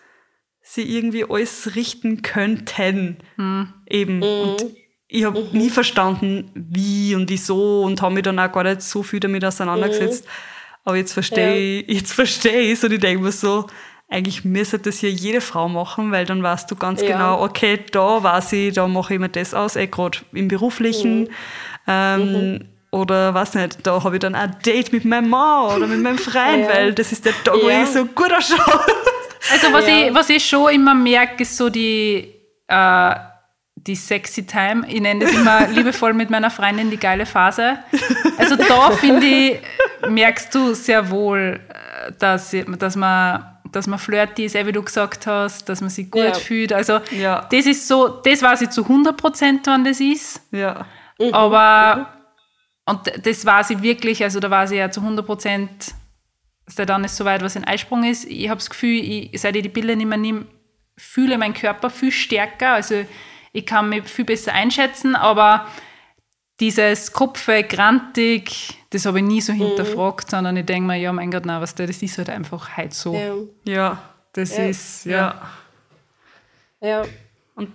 sie irgendwie alles richten könnten. Mhm. Eben. Mhm. Und ich habe mhm. nie verstanden, wie und wieso und habe mich dann auch gar nicht so viel damit auseinandergesetzt. Mhm. Aber jetzt verstehe ja. ich, jetzt verstehe ich und ich denke mir so, eigentlich müsste das hier jede Frau machen, weil dann weißt du ganz ja. genau, okay, da weiß ich, da mache ich mir das aus, eh gerade im Beruflichen. Mhm. Ähm, mhm. Oder weiß nicht, da habe ich dann ein Date mit meinem Mann oder mit meinem Freund, ja. weil das ist der Tag, wo ich so gut ausschaue. Also was, ich, was ich schon immer merke, ist so die, äh, die sexy Time. Ich nenne das immer liebevoll mit meiner Freundin die geile Phase. Also da finde ich, merkst du sehr wohl, äh, dass, dass man dass man flirty ist, wie du gesagt hast, dass man sich gut ja. fühlt. Also ja. das ist so, das weiß ich zu 100 Prozent, wann das ist. Ja. Mhm. Aber, und das weiß ich wirklich, also da weiß ich ja zu 100 Prozent, dass der dann ist so weit, was ein Eisprung ist. Ich habe das Gefühl, ich, seit ich die Bilder nicht mehr nehme, fühle meinen Körper viel stärker. Also ich kann mich viel besser einschätzen, aber dieses Kopfe, grantig, das habe ich nie so hinterfragt, mhm. sondern ich denke mir, ja, mein Gott, nein, was das ist halt einfach halt so. Ja, ja das ja. ist, ja. Ja. Und,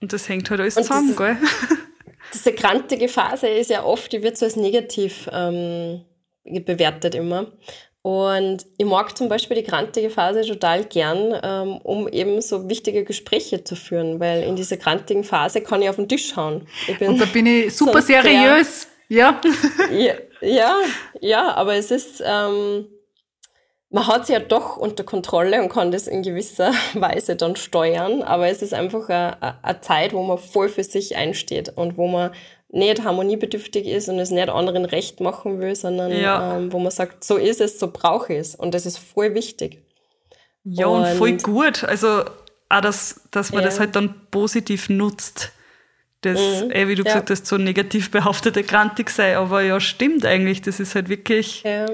und das hängt halt alles und zusammen, diese, gell? Diese grantige Phase ist ja oft, die wird so als negativ ähm, bewertet immer. Und ich mag zum Beispiel die grantige Phase total gern, ähm, um eben so wichtige Gespräche zu führen, weil in dieser grantigen Phase kann ich auf den Tisch hauen. Und da bin ich super seriös. Ja. ja. Ja, ja, aber es ist, ähm, man hat sie ja doch unter Kontrolle und kann das in gewisser Weise dann steuern, aber es ist einfach eine Zeit, wo man voll für sich einsteht und wo man nicht harmoniebedürftig ist und es nicht anderen recht machen will, sondern ja. ähm, wo man sagt, so ist es, so brauche ich es. Und das ist voll wichtig. Ja, und, und voll gut. Also auch, dass, dass man ja. das halt dann positiv nutzt. Das, mhm. eh, wie du ja. gesagt hast, so negativ behaftete Grantig sei. Aber ja, stimmt eigentlich. Das ist halt wirklich. Ja.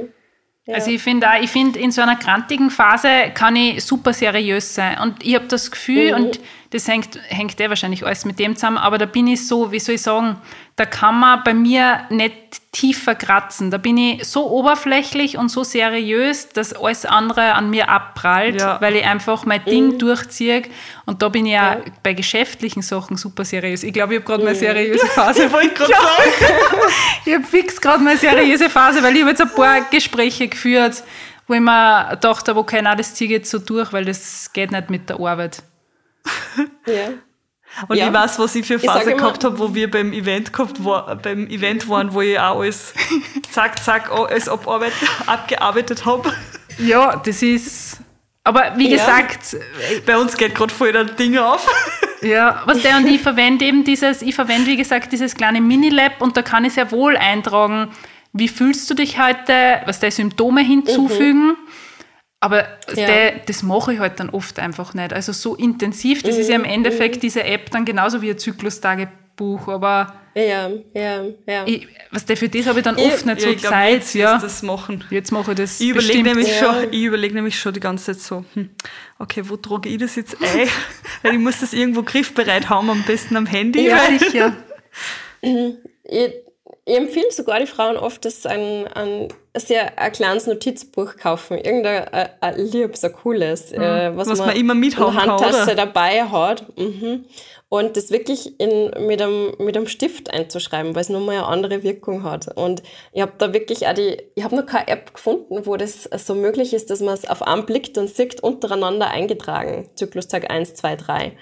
Also ich finde auch, ich finde, in so einer grantigen Phase kann ich super seriös sein. Und ich habe das Gefühl, mhm. und das hängt, hängt ja wahrscheinlich alles mit dem zusammen, aber da bin ich so, wie soll ich sagen, da kann man bei mir nicht tiefer kratzen. Da bin ich so oberflächlich und so seriös, dass alles andere an mir abprallt, ja. weil ich einfach mein Ding mhm. durchziehe. Und da bin ich ja, bei geschäftlichen Sachen super seriös. Ich glaube, ich habe gerade mhm. meine seriöse Phase. Wollte ich gerade ja. sagen. ich habe fix gerade meine seriöse Phase, weil ich habe jetzt ein paar Gespräche geführt, wo ich mir gedacht habe, okay, nein, das ziehe ich jetzt so durch, weil das geht nicht mit der Arbeit. Ja. Und ja. ich weiß, was ich für Phase ich gehabt habe, wo wir beim Event gehabt war, beim Event waren, wo ich auch alles zack, zack, alles abgearbeitet habe. Ja, das ist. Aber wie ja. gesagt, bei uns geht gerade voll ein Ding auf. Ja, was der und ich verwende eben dieses, ich verwende wie gesagt dieses kleine Mini-Lab und da kann ich sehr wohl eintragen, wie fühlst du dich heute, was der Symptome hinzufügen. Mhm. Aber ja. der, das mache ich halt dann oft einfach nicht. Also so intensiv, das mhm. ist ja im mhm. Endeffekt mhm. diese App dann genauso wie ein Zyklustagebuch, aber ja, ja, ja. Ich, was der für das habe ich dann oft ich, nicht so ja, Zeit. Jetzt ja. das machen. Jetzt mache ich das. Ich überlege nämlich, ja. schon, ich überleg nämlich schon die ganze Zeit so, hm, okay, wo trage ich das jetzt ein? Weil ich muss das irgendwo griffbereit haben, am besten am Handy. Ja, sicher. ich, ich empfehle sogar die Frauen oft, dass ein, ein sehr ein kleines Notizbuch kaufen. Irgendein ein, ein liebes, ein cooles, mhm. äh, was, was, man, man immer mithaben kann, Handtasche dabei hat. Mhm. Und das wirklich in, mit, einem, mit einem Stift einzuschreiben, weil es nochmal eine andere Wirkung hat. Und ich habe da wirklich auch die, ich habe noch keine App gefunden, wo das so möglich ist, dass man es auf einen Blick dann sieht, untereinander eingetragen. Zyklustag 1, 2, 3.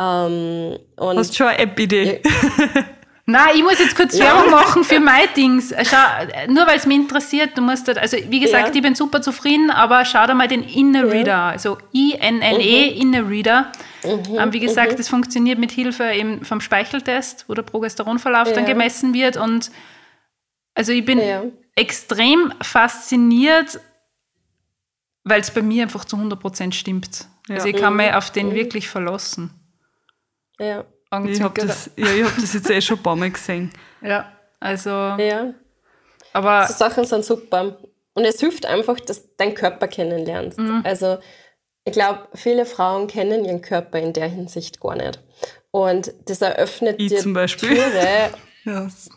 Ähm, und Hast du schon eine App-Idee? Ja, Nein, ich muss jetzt kurz Werbung machen für mein Dings. Schau, nur weil es mich interessiert, du musst halt, also wie gesagt, ja. ich bin super zufrieden, aber schau dir mal den Inner Reader, ja. also I-N-N-E, mhm. Inner Reader. Mhm. Ähm, wie gesagt, mhm. das funktioniert mit Hilfe eben vom Speicheltest, wo der Progesteronverlauf ja. dann gemessen wird und also ich bin extrem fasziniert, weil es bei mir einfach zu 100% stimmt. Also ich kann mich auf den mhm. wirklich verlassen. Ja. Ich habe das, ja, hab das jetzt eh schon ein paar Mal gesehen. Ja, also. Ja. Aber. So Sachen sind super. Und es hilft einfach, dass du deinen Körper kennenlernst. Mhm. Also, ich glaube, viele Frauen kennen ihren Körper in der Hinsicht gar nicht. Und das eröffnet ich dir zum Beispiel. Türe, yes.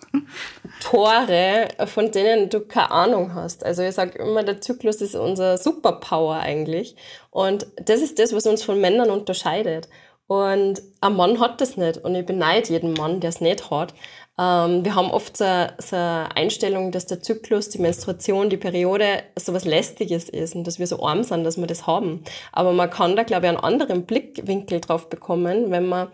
Tore, von denen du keine Ahnung hast. Also ich sage immer, der Zyklus ist unser Superpower eigentlich. Und das ist das, was uns von Männern unterscheidet. Und ein Mann hat das nicht. Und ich beneide jeden Mann, der es nicht hat. Ähm, wir haben oft so, so eine Einstellung, dass der Zyklus, die Menstruation, die Periode so was Lästiges ist und dass wir so arm sind, dass wir das haben. Aber man kann da, glaube ich, einen anderen Blickwinkel drauf bekommen, wenn man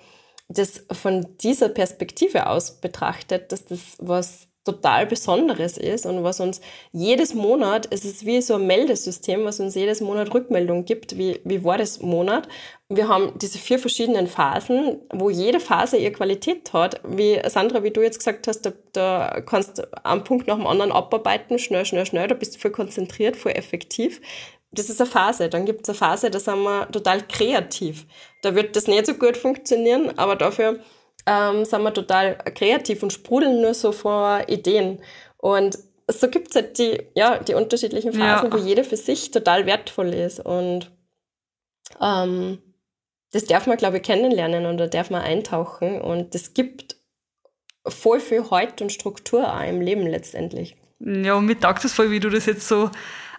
das von dieser Perspektive aus betrachtet, dass das was total Besonderes ist und was uns jedes Monat, es ist wie so ein Meldesystem, was uns jedes Monat Rückmeldung gibt, wie, wie war das Monat. Wir haben diese vier verschiedenen Phasen, wo jede Phase ihre Qualität hat. Wie Sandra, wie du jetzt gesagt hast, da, da kannst du einen Punkt nach dem anderen abarbeiten, schnell, schnell, schnell, da bist du voll konzentriert, voll effektiv. Das ist eine Phase. Dann gibt es eine Phase, da sind wir total kreativ. Da wird das nicht so gut funktionieren, aber dafür ähm, sind wir total kreativ und sprudeln nur so vor Ideen. Und so gibt es halt die, ja, die unterschiedlichen Phasen, ja. wo jede für sich total wertvoll ist. Und ähm, das darf man, glaube ich, kennenlernen und da darf man eintauchen. Und das gibt voll viel Halt und Struktur auch im Leben letztendlich. Ja, und mir taugt es voll, wie du das jetzt so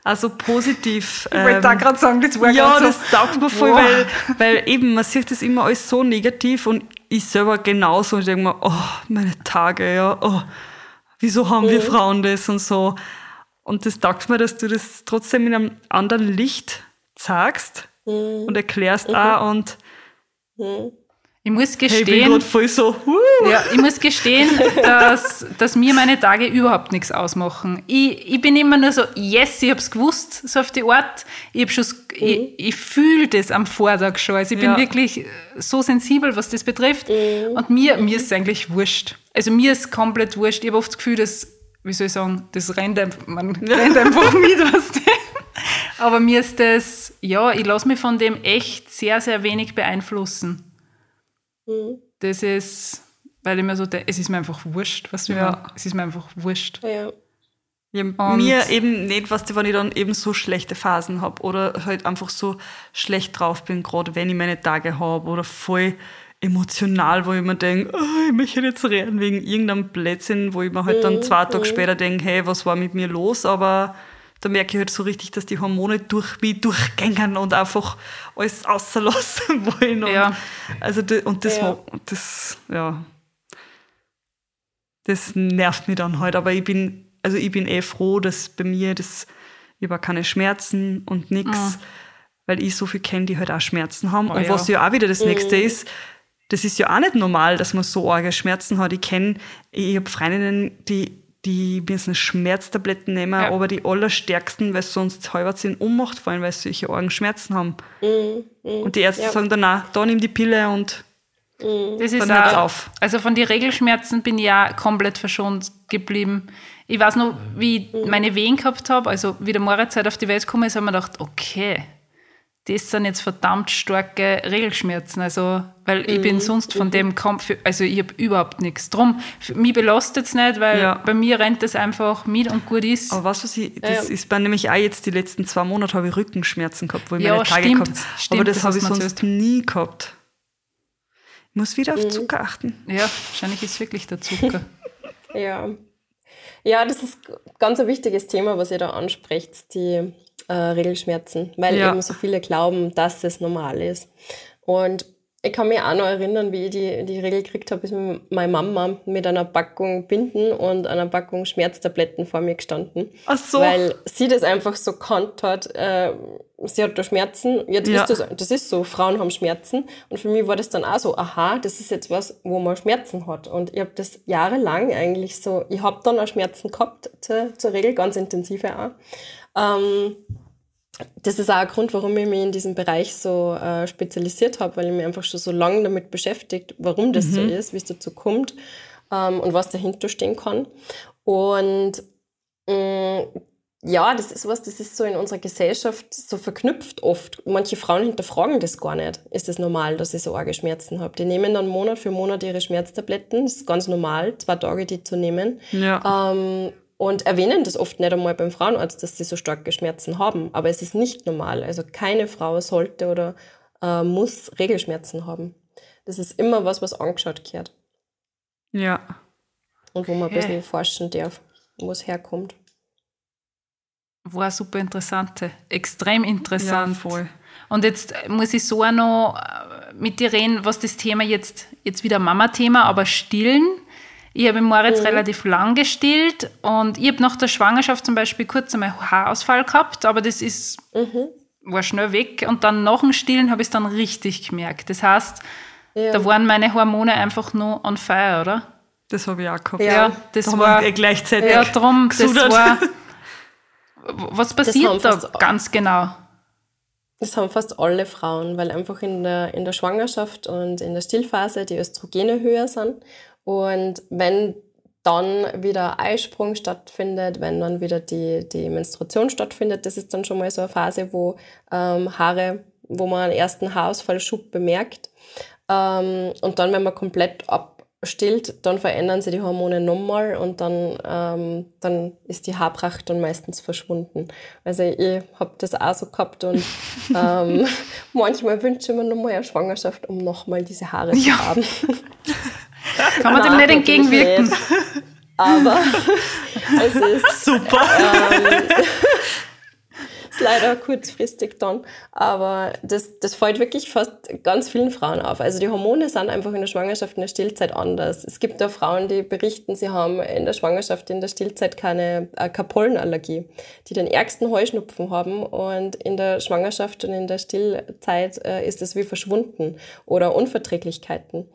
also positiv. Ich wollte ähm, da gerade sagen, das war Ja, das so, taugt mir voll, weil, weil eben, man sieht das immer alles so negativ und ich selber genauso. Ich denke mir, oh, meine Tage, ja, oh, wieso haben mhm. wir Frauen das und so. Und das taugt mir, dass du das trotzdem in einem anderen Licht sagst mhm. und erklärst mhm. auch und mhm. Ich muss gestehen, hey, ich, voll so, uh. ja, ich muss gestehen, dass, dass mir meine Tage überhaupt nichts ausmachen. Ich, ich bin immer nur so, yes, ich hab's gewusst, so auf die Art. Ich, hab schon, mhm. ich, ich fühle das am Vortag schon. Also ich bin ja. wirklich so sensibel, was das betrifft. Mhm. Und mir, mir ist es eigentlich wurscht. Also mir ist komplett wurscht. Ich habe oft das Gefühl, dass, wie soll ich sagen, das rennt einfach, man rennt einfach mit, was Aber mir ist das, ja, ich lasse mich von dem echt sehr, sehr wenig beeinflussen. Mhm. Das ist, weil ich mir so, es ist mir einfach wurscht, was wir ja. Es ist mir einfach wurscht. Ja. Ja, mir eben nicht, was wenn ich dann eben so schlechte Phasen habe oder halt einfach so schlecht drauf bin, gerade wenn ich meine Tage habe oder voll emotional, wo ich mir denke, oh, ich möchte jetzt reden wegen irgendeinem Blödsinn, wo ich mir halt dann mhm, zwei Tage mhm. später denke, hey, was war mit mir los? Aber da merke ich halt so richtig, dass die Hormone durch mich durchgängen und einfach alles auslassen wollen. Und ja. Also und das, ja. das, ja, das nervt mich dann halt. Aber ich bin, also ich bin eh froh, dass bei mir das über keine Schmerzen und nichts, ah. weil ich so viel kenne, die halt auch Schmerzen haben. Oh, und ja. was ja auch wieder das nächste mhm. ist, das ist ja auch nicht normal, dass man so arge Schmerzen hat. Ich kenne, ich habe Freundinnen, die die müssen Schmerztabletten nehmen, ja. aber die allerstärksten, weil sie sonst halber in Ohnmacht fallen, weil sie solche argen Schmerzen haben. Mhm, mh, und die Ärzte ja. sagen dann, nein, da nimm die Pille und Mhm. Das ist auch, auf. Also von den Regelschmerzen bin ich ja komplett verschont geblieben. Ich weiß noch, wie ich meine Wehen gehabt habe, also wie der Moritz halt auf die Welt gekommen ist, habe ich mir gedacht, okay, das sind jetzt verdammt starke Regelschmerzen. Also, weil ich bin mhm. sonst von dem Kampf, also ich habe überhaupt nichts. Drum, mich belastet es nicht, weil ja. bei mir rennt es einfach mit und gut ist. Aber was weiß ich, das ja. ist bei nämlich auch jetzt die letzten zwei Monate habe ich Rückenschmerzen gehabt, wo ich ja, meine Tage stimmt, gehabt stimmt, Aber das, das habe ich sonst nie gehabt. Ich muss wieder auf mhm. Zucker achten. Ja, wahrscheinlich ist es wirklich der Zucker. ja. Ja, das ist ganz ein wichtiges Thema, was ihr da ansprecht, die äh, Regelschmerzen, weil ja. eben so viele glauben, dass es normal ist. Und ich kann mich auch noch erinnern, wie ich die, die Regel gekriegt habe, ist meine Mama mit einer Packung Binden und einer Packung Schmerztabletten vor mir gestanden. Ach so. Weil sie das einfach so kannt hat. Äh, sie hat da Schmerzen. Jetzt ja. ist das, das ist so, Frauen haben Schmerzen. Und für mich war das dann auch so, aha, das ist jetzt was, wo man Schmerzen hat. Und ich habe das jahrelang eigentlich so, ich habe dann auch Schmerzen gehabt, zur, zur Regel, ganz intensive auch. Ähm, das ist auch ein Grund, warum ich mich in diesem Bereich so äh, spezialisiert habe, weil ich mich einfach schon so lange damit beschäftigt, warum das mhm. so ist, wie es dazu kommt ähm, und was dahinter stehen kann. Und mh, mm, ja, das ist was, das ist so in unserer Gesellschaft so verknüpft oft. Manche Frauen hinterfragen das gar nicht. Ist es das normal, dass ich so arge Schmerzen habe? Die nehmen dann Monat für Monat ihre Schmerztabletten. Das ist ganz normal, zwei Tage die zu nehmen. Ja. Ähm, und erwähnen das oft nicht einmal beim Frauenarzt, dass sie so starke Schmerzen haben. Aber es ist nicht normal. Also keine Frau sollte oder äh, muss Regelschmerzen haben. Das ist immer was, was angeschaut gehört. Ja. Und wo man ein bisschen forschen darf, wo es herkommt. War super interessant, extrem interessant. Ja, voll. Und jetzt muss ich so auch noch äh, mit dir reden, was das Thema jetzt, jetzt wieder Mama-Thema, aber stillen ich habe Moritz mhm. relativ lang gestillt und ich habe nach der Schwangerschaft zum Beispiel kurz einmal Haarausfall gehabt, aber das ist, mhm. war schnell weg. Und dann nach dem Stillen habe ich es dann richtig gemerkt. Das heißt, ja. da waren meine Hormone einfach nur on fire, oder? Das habe ich auch gehabt. Ja, ja das da war eh gleichzeitig. Ja, drum, das war. Was passiert da ganz genau? Das haben fast alle Frauen, weil einfach in der, in der Schwangerschaft und in der Stillphase die Östrogene höher sind und wenn dann wieder Eisprung stattfindet, wenn dann wieder die, die Menstruation stattfindet, das ist dann schon mal so eine Phase, wo ähm, Haare, wo man einen ersten Haarausfallschub bemerkt. Ähm, und dann, wenn man komplett abstillt, dann verändern sich die Hormone nochmal und dann, ähm, dann ist die Haarpracht dann meistens verschwunden. Also ich habe das auch so gehabt und ähm, manchmal wünsche ich mir nochmal eine Schwangerschaft, um nochmal diese Haare ja. zu haben. Kann man dem nicht entgegenwirken. Nicht. Aber es ist super. Ähm, ist leider kurzfristig dann. Aber das, das fällt wirklich fast ganz vielen Frauen auf. Also die Hormone sind einfach in der Schwangerschaft, in der Stillzeit anders. Es gibt auch Frauen, die berichten, sie haben in der Schwangerschaft, in der Stillzeit keine, äh, keine Pollenallergie, die den ärgsten Heuschnupfen haben und in der Schwangerschaft und in der Stillzeit äh, ist es wie verschwunden oder Unverträglichkeiten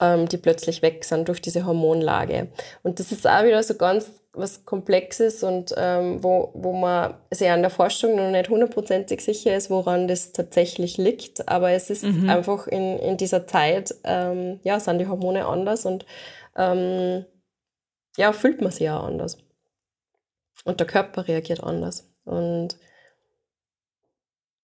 ähm, die plötzlich weg sind durch diese Hormonlage. Und das ist auch wieder so ganz was Komplexes und ähm, wo, wo man sehr an der Forschung noch nicht hundertprozentig sicher ist, woran das tatsächlich liegt. Aber es ist mhm. einfach in, in dieser Zeit, ähm, ja, sind die Hormone anders und ähm, ja, fühlt man sich auch anders. Und der Körper reagiert anders. Und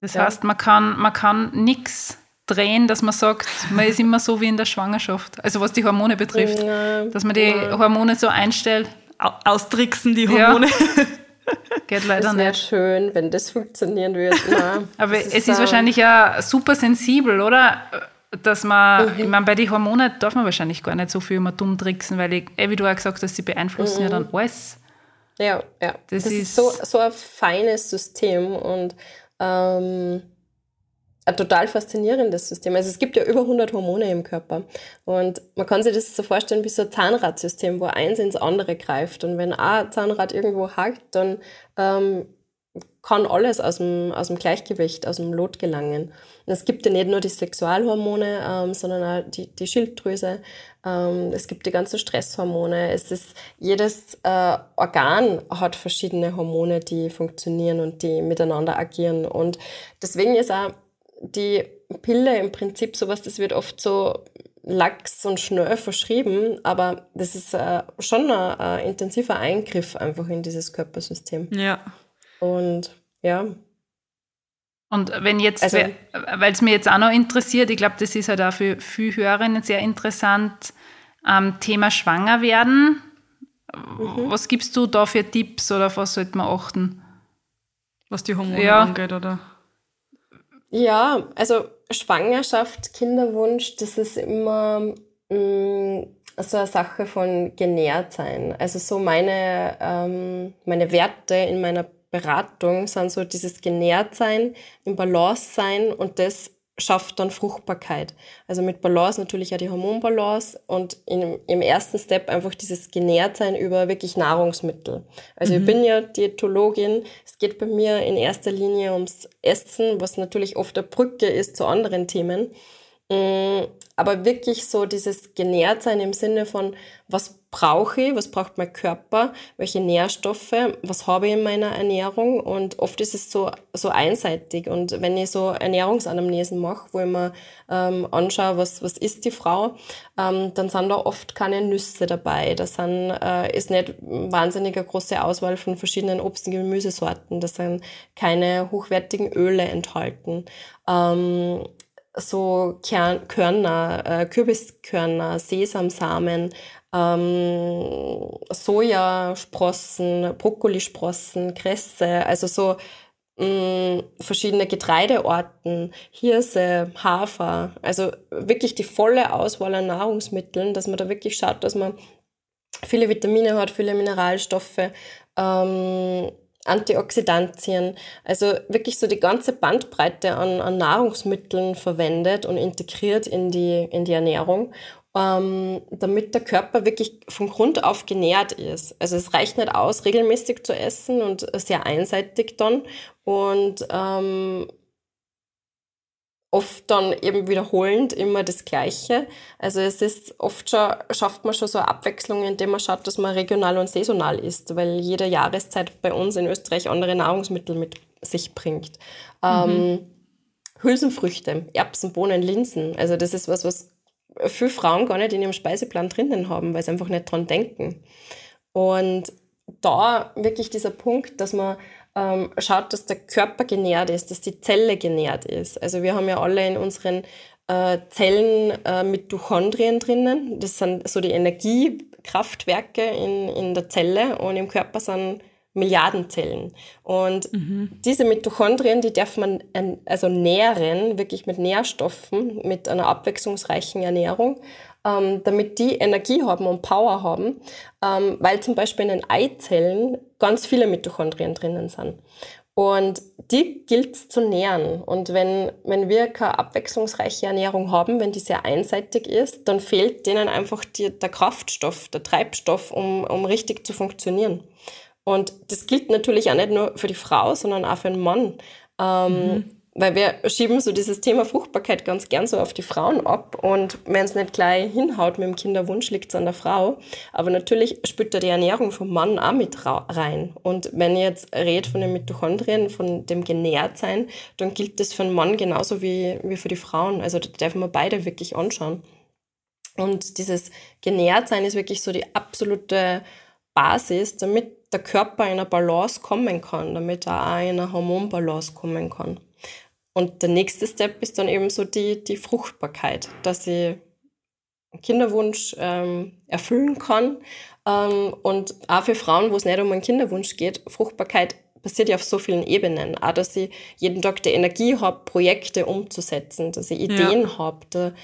das ja. heißt, man kann, man kann nichts drehen, dass man sagt, man ist immer so wie in der Schwangerschaft. Also was die Hormone betrifft. Ja, dass man die ja. Hormone so einstellt. Austricksen die Hormone. Ja. Geht leider das nicht. schön, wenn das funktionieren würde. Nein, Aber es ist, ist wahrscheinlich ja super sensibel, oder? Dass man, mhm. ich meine, bei den Hormonen darf man wahrscheinlich gar nicht so viel immer dumm tricksen, weil ich, wie du auch gesagt hast, sie beeinflussen mhm. ja dann alles. Ja, ja. Das, das ist, ist so, so ein feines System und ähm, ein total faszinierendes System. Also es gibt ja über 100 Hormone im Körper und man kann sich das so vorstellen wie so ein Zahnradsystem, wo eins ins andere greift und wenn ein Zahnrad irgendwo hakt, dann ähm, kann alles aus dem, aus dem Gleichgewicht, aus dem Lot gelangen. Und es gibt ja nicht nur die Sexualhormone, ähm, sondern auch die, die Schilddrüse. Ähm, es gibt die ganzen Stresshormone. Es ist, jedes äh, Organ hat verschiedene Hormone, die funktionieren und die miteinander agieren. Und deswegen ist auch die Pille im Prinzip sowas, das wird oft so lax und schnell verschrieben, aber das ist äh, schon ein, ein, intensiver Eingriff einfach in dieses Körpersystem. Ja. Und ja. Und wenn jetzt, also, weil es mir jetzt auch noch interessiert, ich glaube, das ist halt auch für viele Hörerinnen sehr interessant, ähm, Thema Schwanger werden. Mhm. Was gibst du da für Tipps oder auf was sollte man achten? Was die Hormone ja. angeht, oder? Ja, also Schwangerschaft, Kinderwunsch, das ist immer mh, mm, so eine Sache von genährt sein. Also so meine, ähm, meine Werte in meiner Beratung sind so dieses genährt sein, im Balance sein und das schafft dann Fruchtbarkeit. Also mit Balance natürlich auch die Hormonbalance und in, im ersten Step einfach dieses Genährtsein über wirklich Nahrungsmittel. Also mhm. ich bin ja Diätologin. Es geht bei mir in erster Linie ums Essen, was natürlich oft eine Brücke ist zu anderen Themen. Mm, aber wirklich so dieses Genährtsein im Sinne von, was brauche ich, was braucht mein Körper, welche Nährstoffe, was habe ich in meiner Ernährung? Und oft ist es so, so einseitig. Und wenn ich so Ernährungsanamnesen mache, wo ich mir ähm, anschaue, was, was isst die Frau, ähm, dann sind da oft keine Nüsse dabei, da sind, äh, ist nicht wahnsinnig eine große Auswahl von verschiedenen Obst- und Gemüsesorten, da sind keine hochwertigen Öle enthalten. Ähm, so Kern, Körner, äh, Kürbiskörner, Sesamsamen, ähm, Sojasprossen, Brokkolisprossen, Kresse, also so mh, mm, verschiedene Getreideorten, Hirse, Hafer, also wirklich die volle Auswahl an Nahrungsmitteln, dass man da wirklich schaut, dass man viele Vitamine hat, viele Mineralstoffe, ähm, Antioxidantien, also wirklich so die ganze Bandbreite an, an Nahrungsmitteln verwendet und integriert in die, in die Ernährung, ähm, damit der Körper wirklich von Grund auf genährt ist. Also es reicht nicht aus, regelmäßig zu essen und sehr einseitig dann und ähm, oft dann eben wiederholend immer das Gleiche. Also es ist oft schon, schafft man schon so eine Abwechslung, indem man schaut, dass man regional und saisonal isst, weil jede Jahreszeit bei uns in Österreich andere Nahrungsmittel mit sich bringt. Mhm. Ähm, Hülsenfrüchte, Erbsen, Bohnen, Linsen. Also das ist was, was viele Frauen gar nicht in ihrem Speiseplan drinnen haben, weil sie einfach nicht dran denken. Und da wirklich dieser Punkt, dass man ähm, schaut, dass der Körper genährt ist, dass die Zelle genährt ist. Also wir haben ja alle in unseren äh, Zellen äh, Mitochondrien drinnen. Das sind so die Energiekraftwerke in, in der Zelle und im Körper sind Milliarden Zellen. Und mhm. diese Mitochondrien, die darf man also nähren, wirklich mit Nährstoffen, mit einer abwechslungsreichen Ernährung ähm, damit die Energie haben und Power haben, ähm, weil zum Beispiel in den Eizellen ganz viele Mitochondrien drinnen sind. Und die gilt es zu nähren. Und wenn, wenn wir keine abwechslungsreiche Ernährung haben, wenn die sehr einseitig ist, dann fehlt denen einfach die, der Kraftstoff, der Treibstoff, um, um richtig zu funktionieren. Und das gilt natürlich auch nicht nur für die Frau, sondern auch für den Mann. Ähm, mhm weil wir schieben so dieses Thema Fruchtbarkeit ganz gern so auf die Frauen ab und wenn es nicht gleich hinhaut mit dem Kinderwunsch, liegt es an der Frau. Aber natürlich spielt da die Ernährung vom Mann auch mit rein. Und wenn ich jetzt rede von den Mitochondrien, von dem Genährtsein, dann gilt das für den Mann genauso wie, wie für die Frauen. Also da dürfen wir beide wirklich anschauen. Und dieses Genährtsein ist wirklich so die absolute Basis, damit der Körper in eine Balance kommen kann, damit er auch in eine Hormonbalance kommen kann. Und der nächste Step ist dann eben so die, die Fruchtbarkeit, dass ich einen Kinderwunsch ähm, erfüllen kann. Ähm, und auch für Frauen, wo es nicht um einen Kinderwunsch geht, Fruchtbarkeit passiert ja auf so vielen Ebenen. Auch, dass ich jeden Tag die Energie habe, Projekte umzusetzen, dass ich Ideen ja. habe, da,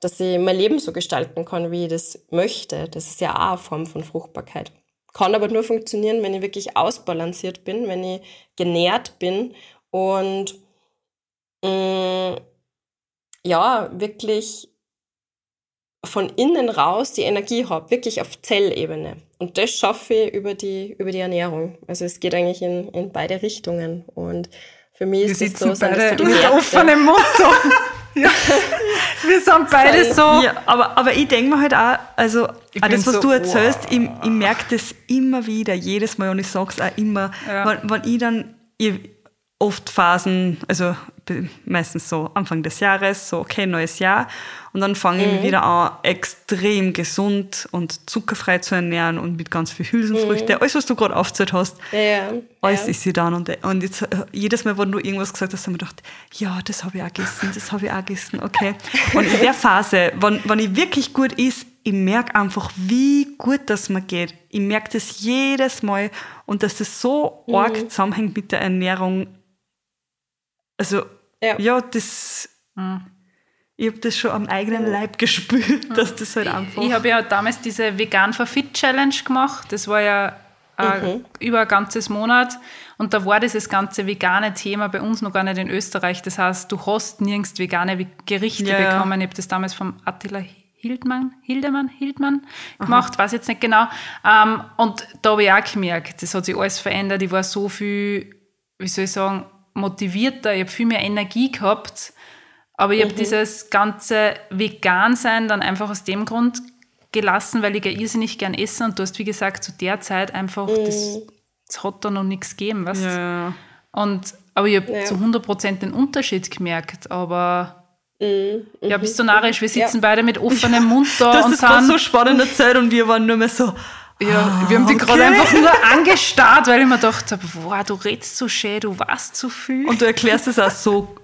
dass ich mein Leben so gestalten kann, wie ich das möchte. Das ist ja auch eine Form von Fruchtbarkeit. Kann aber nur funktionieren, wenn ich wirklich ausbalanciert bin, wenn ich genährt bin und mh, mm, ja, wirklich von innen raus die Energie habe, wirklich auf Zellebene. Und das schaffe ich über die, über die Ernährung. Also es geht eigentlich in, in beide Richtungen. Und für mich ist es so, beide so mit offenem Motto. ja. Wir sind beide so. Ja, aber, aber ich denke mir halt auch, also auch das, was so, du erzählst, wow. ich, ich merke das immer wieder, jedes Mal und ich sage es auch immer, ja. wenn, wenn ich dann, ich, oft Phasen, also meistens so Anfang des Jahres, so okay, neues Jahr. Und dann fange mhm. ich wieder an, extrem gesund und zuckerfrei zu ernähren und mit ganz viel Hülsenfrüchte. Mhm. Alles, was du gerade aufgezählt hast, ja, alles ja. ist sie dann. Und, und jetzt, jedes Mal, wenn du irgendwas gesagt hast, habe ich gedacht, ja, das habe ich auch gegessen, das habe ich auch gegessen, okay. Und in der Phase, wenn, wenn ich wirklich gut ist, ich merke einfach, wie gut das mir geht. Ich merke das jedes Mal und dass das so mhm. arg zusammenhängt mit der Ernährung. Also, ja, ja das. Mhm. Ich habe das schon am eigenen Leib gespürt, mhm. dass das halt einfach. Ich, ich habe ja damals diese Vegan for Fit Challenge gemacht. Das war ja mhm. über ein ganzes Monat. Und da war dieses ganze vegane Thema bei uns noch gar nicht in Österreich. Das heißt, du hast nirgends vegane Gerichte ja, bekommen. Ich habe das damals vom Attila Hildmann, Hildemann, Hildmann gemacht, Aha. weiß jetzt nicht genau. Ähm, und da habe ich auch gemerkt, das hat sich alles verändert. Ich war so viel, wie soll ich sagen, motivierter, ich habe viel mehr Energie gehabt. Aber ich mhm. habe dieses ganze Vegan-Sein dann einfach aus dem Grund gelassen, weil ich ja irrsinnig gern esse und du hast, wie gesagt, zu der Zeit einfach, mhm. das, das hat da noch nichts gegeben, weißt ja. Und, aber ich habe ja. zu 100% den Unterschied gemerkt, aber Mhm. Ja, bist du narrisch? Wir sitzen ja. beide mit offenem Mund da das und ist gerade so spannende Zeit und wir waren nur mehr so. Ja, ah, wir haben die okay. gerade einfach nur angestarrt, weil ich mir gedacht habe, wow, du redest so schön, du weißt zu viel. Und du erklärst es auch so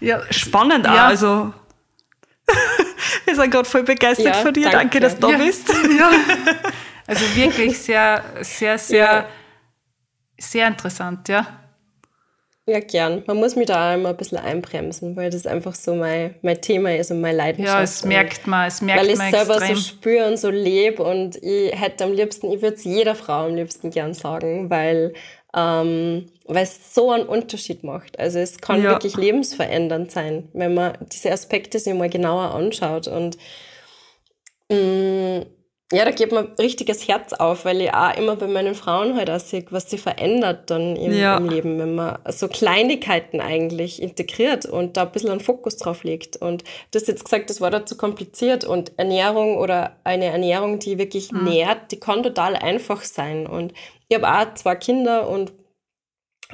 ja, spannend ja. auch. Also, wir sind gerade voll begeistert ja, von dir. Danke, danke dass du da bist. Ja. Also wirklich sehr, sehr, sehr, sehr interessant, ja. Ja, gern. Man muss mich da auch immer ein bisschen einbremsen, weil das einfach so mein, mein Thema ist und meine Leidenschaft. Ja, es merkt man, es merkt man Weil ich selber extrem. so spüre und so lebe und ich hätte am liebsten, ich würde es jeder Frau am liebsten gern sagen, weil, ähm, weil es so einen Unterschied macht. Also es kann ja. wirklich lebensverändernd sein, wenn man diese Aspekte sich mal genauer anschaut und mh, mm, ja, da geht mir richtiges Herz auf, weil ich auch immer bei meinen Frauen halt auch sehe, was sie verändert dann im, ja. im, Leben, wenn man so Kleinigkeiten eigentlich integriert und da ein bisschen einen Fokus drauf legt. Und du hast jetzt gesagt, das war da zu kompliziert und Ernährung oder eine Ernährung, die wirklich mhm. nährt, die kann total einfach sein. Und ich habe auch zwei Kinder und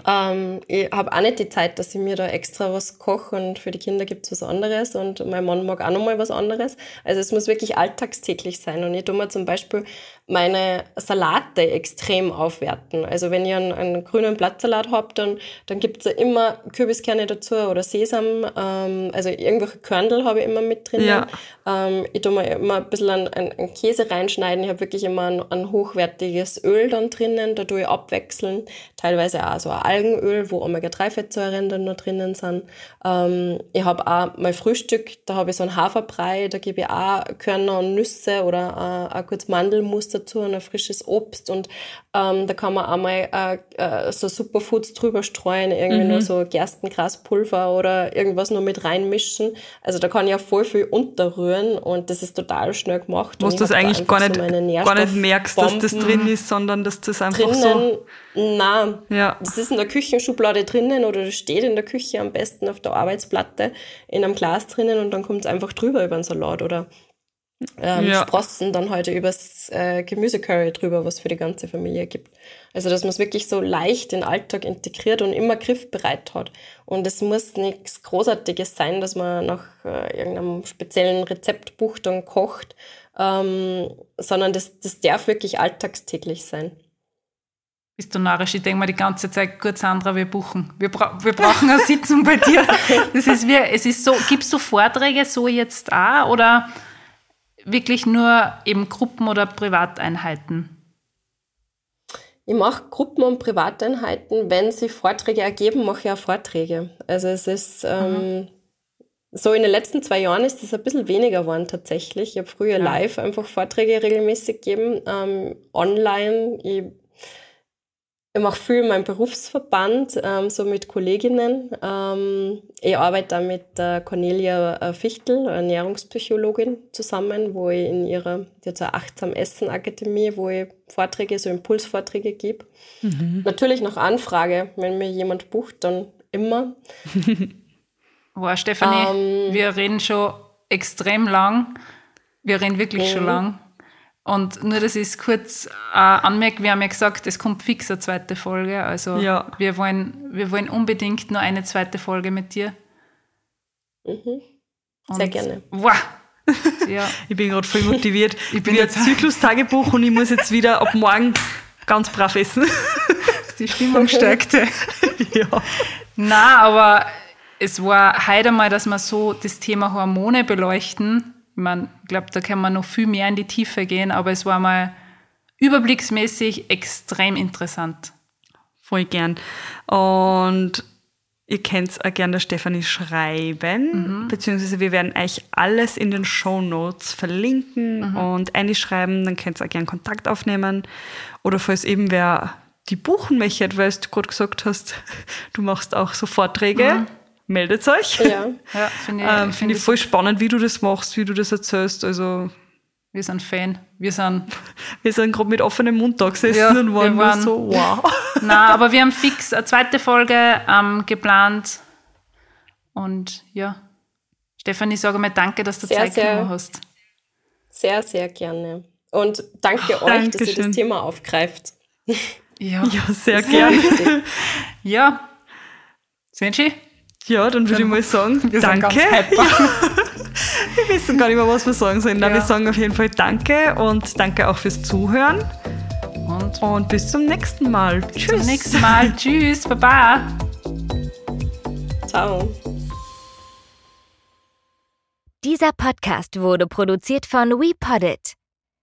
ähm, ich habe auch nicht die Zeit, dass ich mir da extra was koche und für die Kinder gibt's was anderes und mein Mann mag auch nochmal was anderes. Also es muss wirklich alltagstäglich sein. Und ich tue mir zum Beispiel meine Salate extrem aufwerten. Also wenn ihr einen, einen grünen Blattsalat habt, dann, dann gibt's ja immer Kürbiskerne dazu oder Sesam. Ähm, also irgendwelche Körnel habe ich immer mit drin. Ja. Ähm, ich tue mir immer ein bisschen einen, einen Käse reinschneiden. Ich habe wirklich immer ein, ein, hochwertiges Öl dann drinnen. Da tue ich abwechseln. Teilweise auch so ein Algenöl, wo Omega-3-Fettsäuren dann noch drinnen sind. Ähm, ich habe auch mein Frühstück, da habe ich so einen Haferbrei, da gebe ich auch Körner und Nüsse oder äh, auch kurz Mandelmus dazu und ein frisches Obst und ähm, da kann man einmal äh, äh, so Superfoods drüber streuen, irgendwie mhm. nur so Gerstengraspulver oder irgendwas nur mit reinmischen. Also da kann ich auch voll viel unterrühren und das ist total schnell gemacht. Wo du das eigentlich gar nicht, so gar nicht merkst, dass das drin ist, sondern dass das einfach drinnen, so... Nein, ja. das ist in der Küchenschublade drinnen oder das steht in der Küche am besten auf der Arbeitsplatte in einem Glas drinnen und dann kommt es einfach drüber über den Salat oder ähm, ja. Sprossen dann heute übers äh, Gemüsecurry drüber, was für die ganze Familie gibt. Also dass man es wirklich so leicht in den Alltag integriert und immer griffbereit hat. Und es muss nichts Großartiges sein, dass man nach äh, irgendeinem speziellen Rezeptbuch dann kocht, ähm, sondern das, das darf wirklich alltagstäglich sein. Bist du narrisch? Ich denke mal die ganze Zeit, gut, Sandra, wir buchen. Wir, bra wir brauchen eine Sitzung bei dir. Das ist wie, es ist so, gibst du Vorträge so jetzt auch oder wirklich nur eben Gruppen- oder Privateinheiten? Ich mache Gruppen- und Privateinheiten. Wenn sie Vorträge ergeben, mache ich auch Vorträge. Also es ist ähm, mhm. so in den letzten zwei Jahren ist das ein bisschen weniger geworden tatsächlich. Ich habe früher ja. live einfach Vorträge regelmäßig gegeben, ähm, online. Ich ich mache viel in meinem Berufsverband, ähm, so mit Kolleginnen. Ähm, ich arbeite da mit der Cornelia äh, Fichtel, Ernährungspsychologin, zusammen, wo ich in ihrer, eine Achtsam Essen Akademie, wo ich Vorträge, so Impulsvorträge gebe. Mhm. Natürlich nach Anfrage, wenn mir jemand bucht, dann immer. wow, Stefanie, ähm, wir reden schon extrem lang. Wir reden wirklich schon lang. Und nur, dass ich es kurz äh, anmerke, wir haben ja gesagt, es kommt fix eine zweite Folge. Also ja. wir, wollen, wir wollen unbedingt nur eine zweite Folge mit dir. Mhm. Sehr gerne. Wow. Ja. ich bin gerade voll motiviert. Ich bin jetzt Zyklus-Tagebuch und ich muss jetzt wieder ab morgen ganz brav essen. Die Stimmung steigte. ja. Na, aber es war heute mal, dass wir so das Thema Hormone beleuchten. Ich glaube, da können wir noch viel mehr in die Tiefe gehen, aber es war mal überblicksmäßig extrem interessant. Voll gern. Und ihr könnt auch gerne der Stefanie schreiben, mhm. beziehungsweise wir werden euch alles in den Show Notes verlinken mhm. und einschreiben, dann könnt ihr auch gerne Kontakt aufnehmen. Oder falls eben wer die buchen möchte, weil du gerade gesagt hast, du machst auch so Vorträge. Mhm. Meldet euch. Ja, ja finde ich, ähm, find ich voll spannend, wie du das machst, wie du das erzählst. Also wir sind Fan. Wir sind. Wir sind gerade mit offenem Mund da gesessen ja, und waren, waren so, wow. Nein, aber wir haben fix eine zweite Folge ähm, geplant. Und ja, Stefanie, sage mal danke, dass du sehr, Zeit genommen hast. Sehr, sehr gerne. Und danke Ach, euch, danke dass ihr das Thema aufgreift. Ja, ja sehr gerne. ja. Senshi? Ja, dann würde ich mal sagen, wir danke. Ganz wir wissen gar nicht mehr, was wir sagen sollen. Ja. wir sagen auf jeden Fall Danke und danke auch fürs Zuhören. Und, und bis zum nächsten Mal. Bis Tschüss. zum nächsten Mal. Tschüss. Baba. Ciao. Dieser Podcast wurde produziert von WePoddit.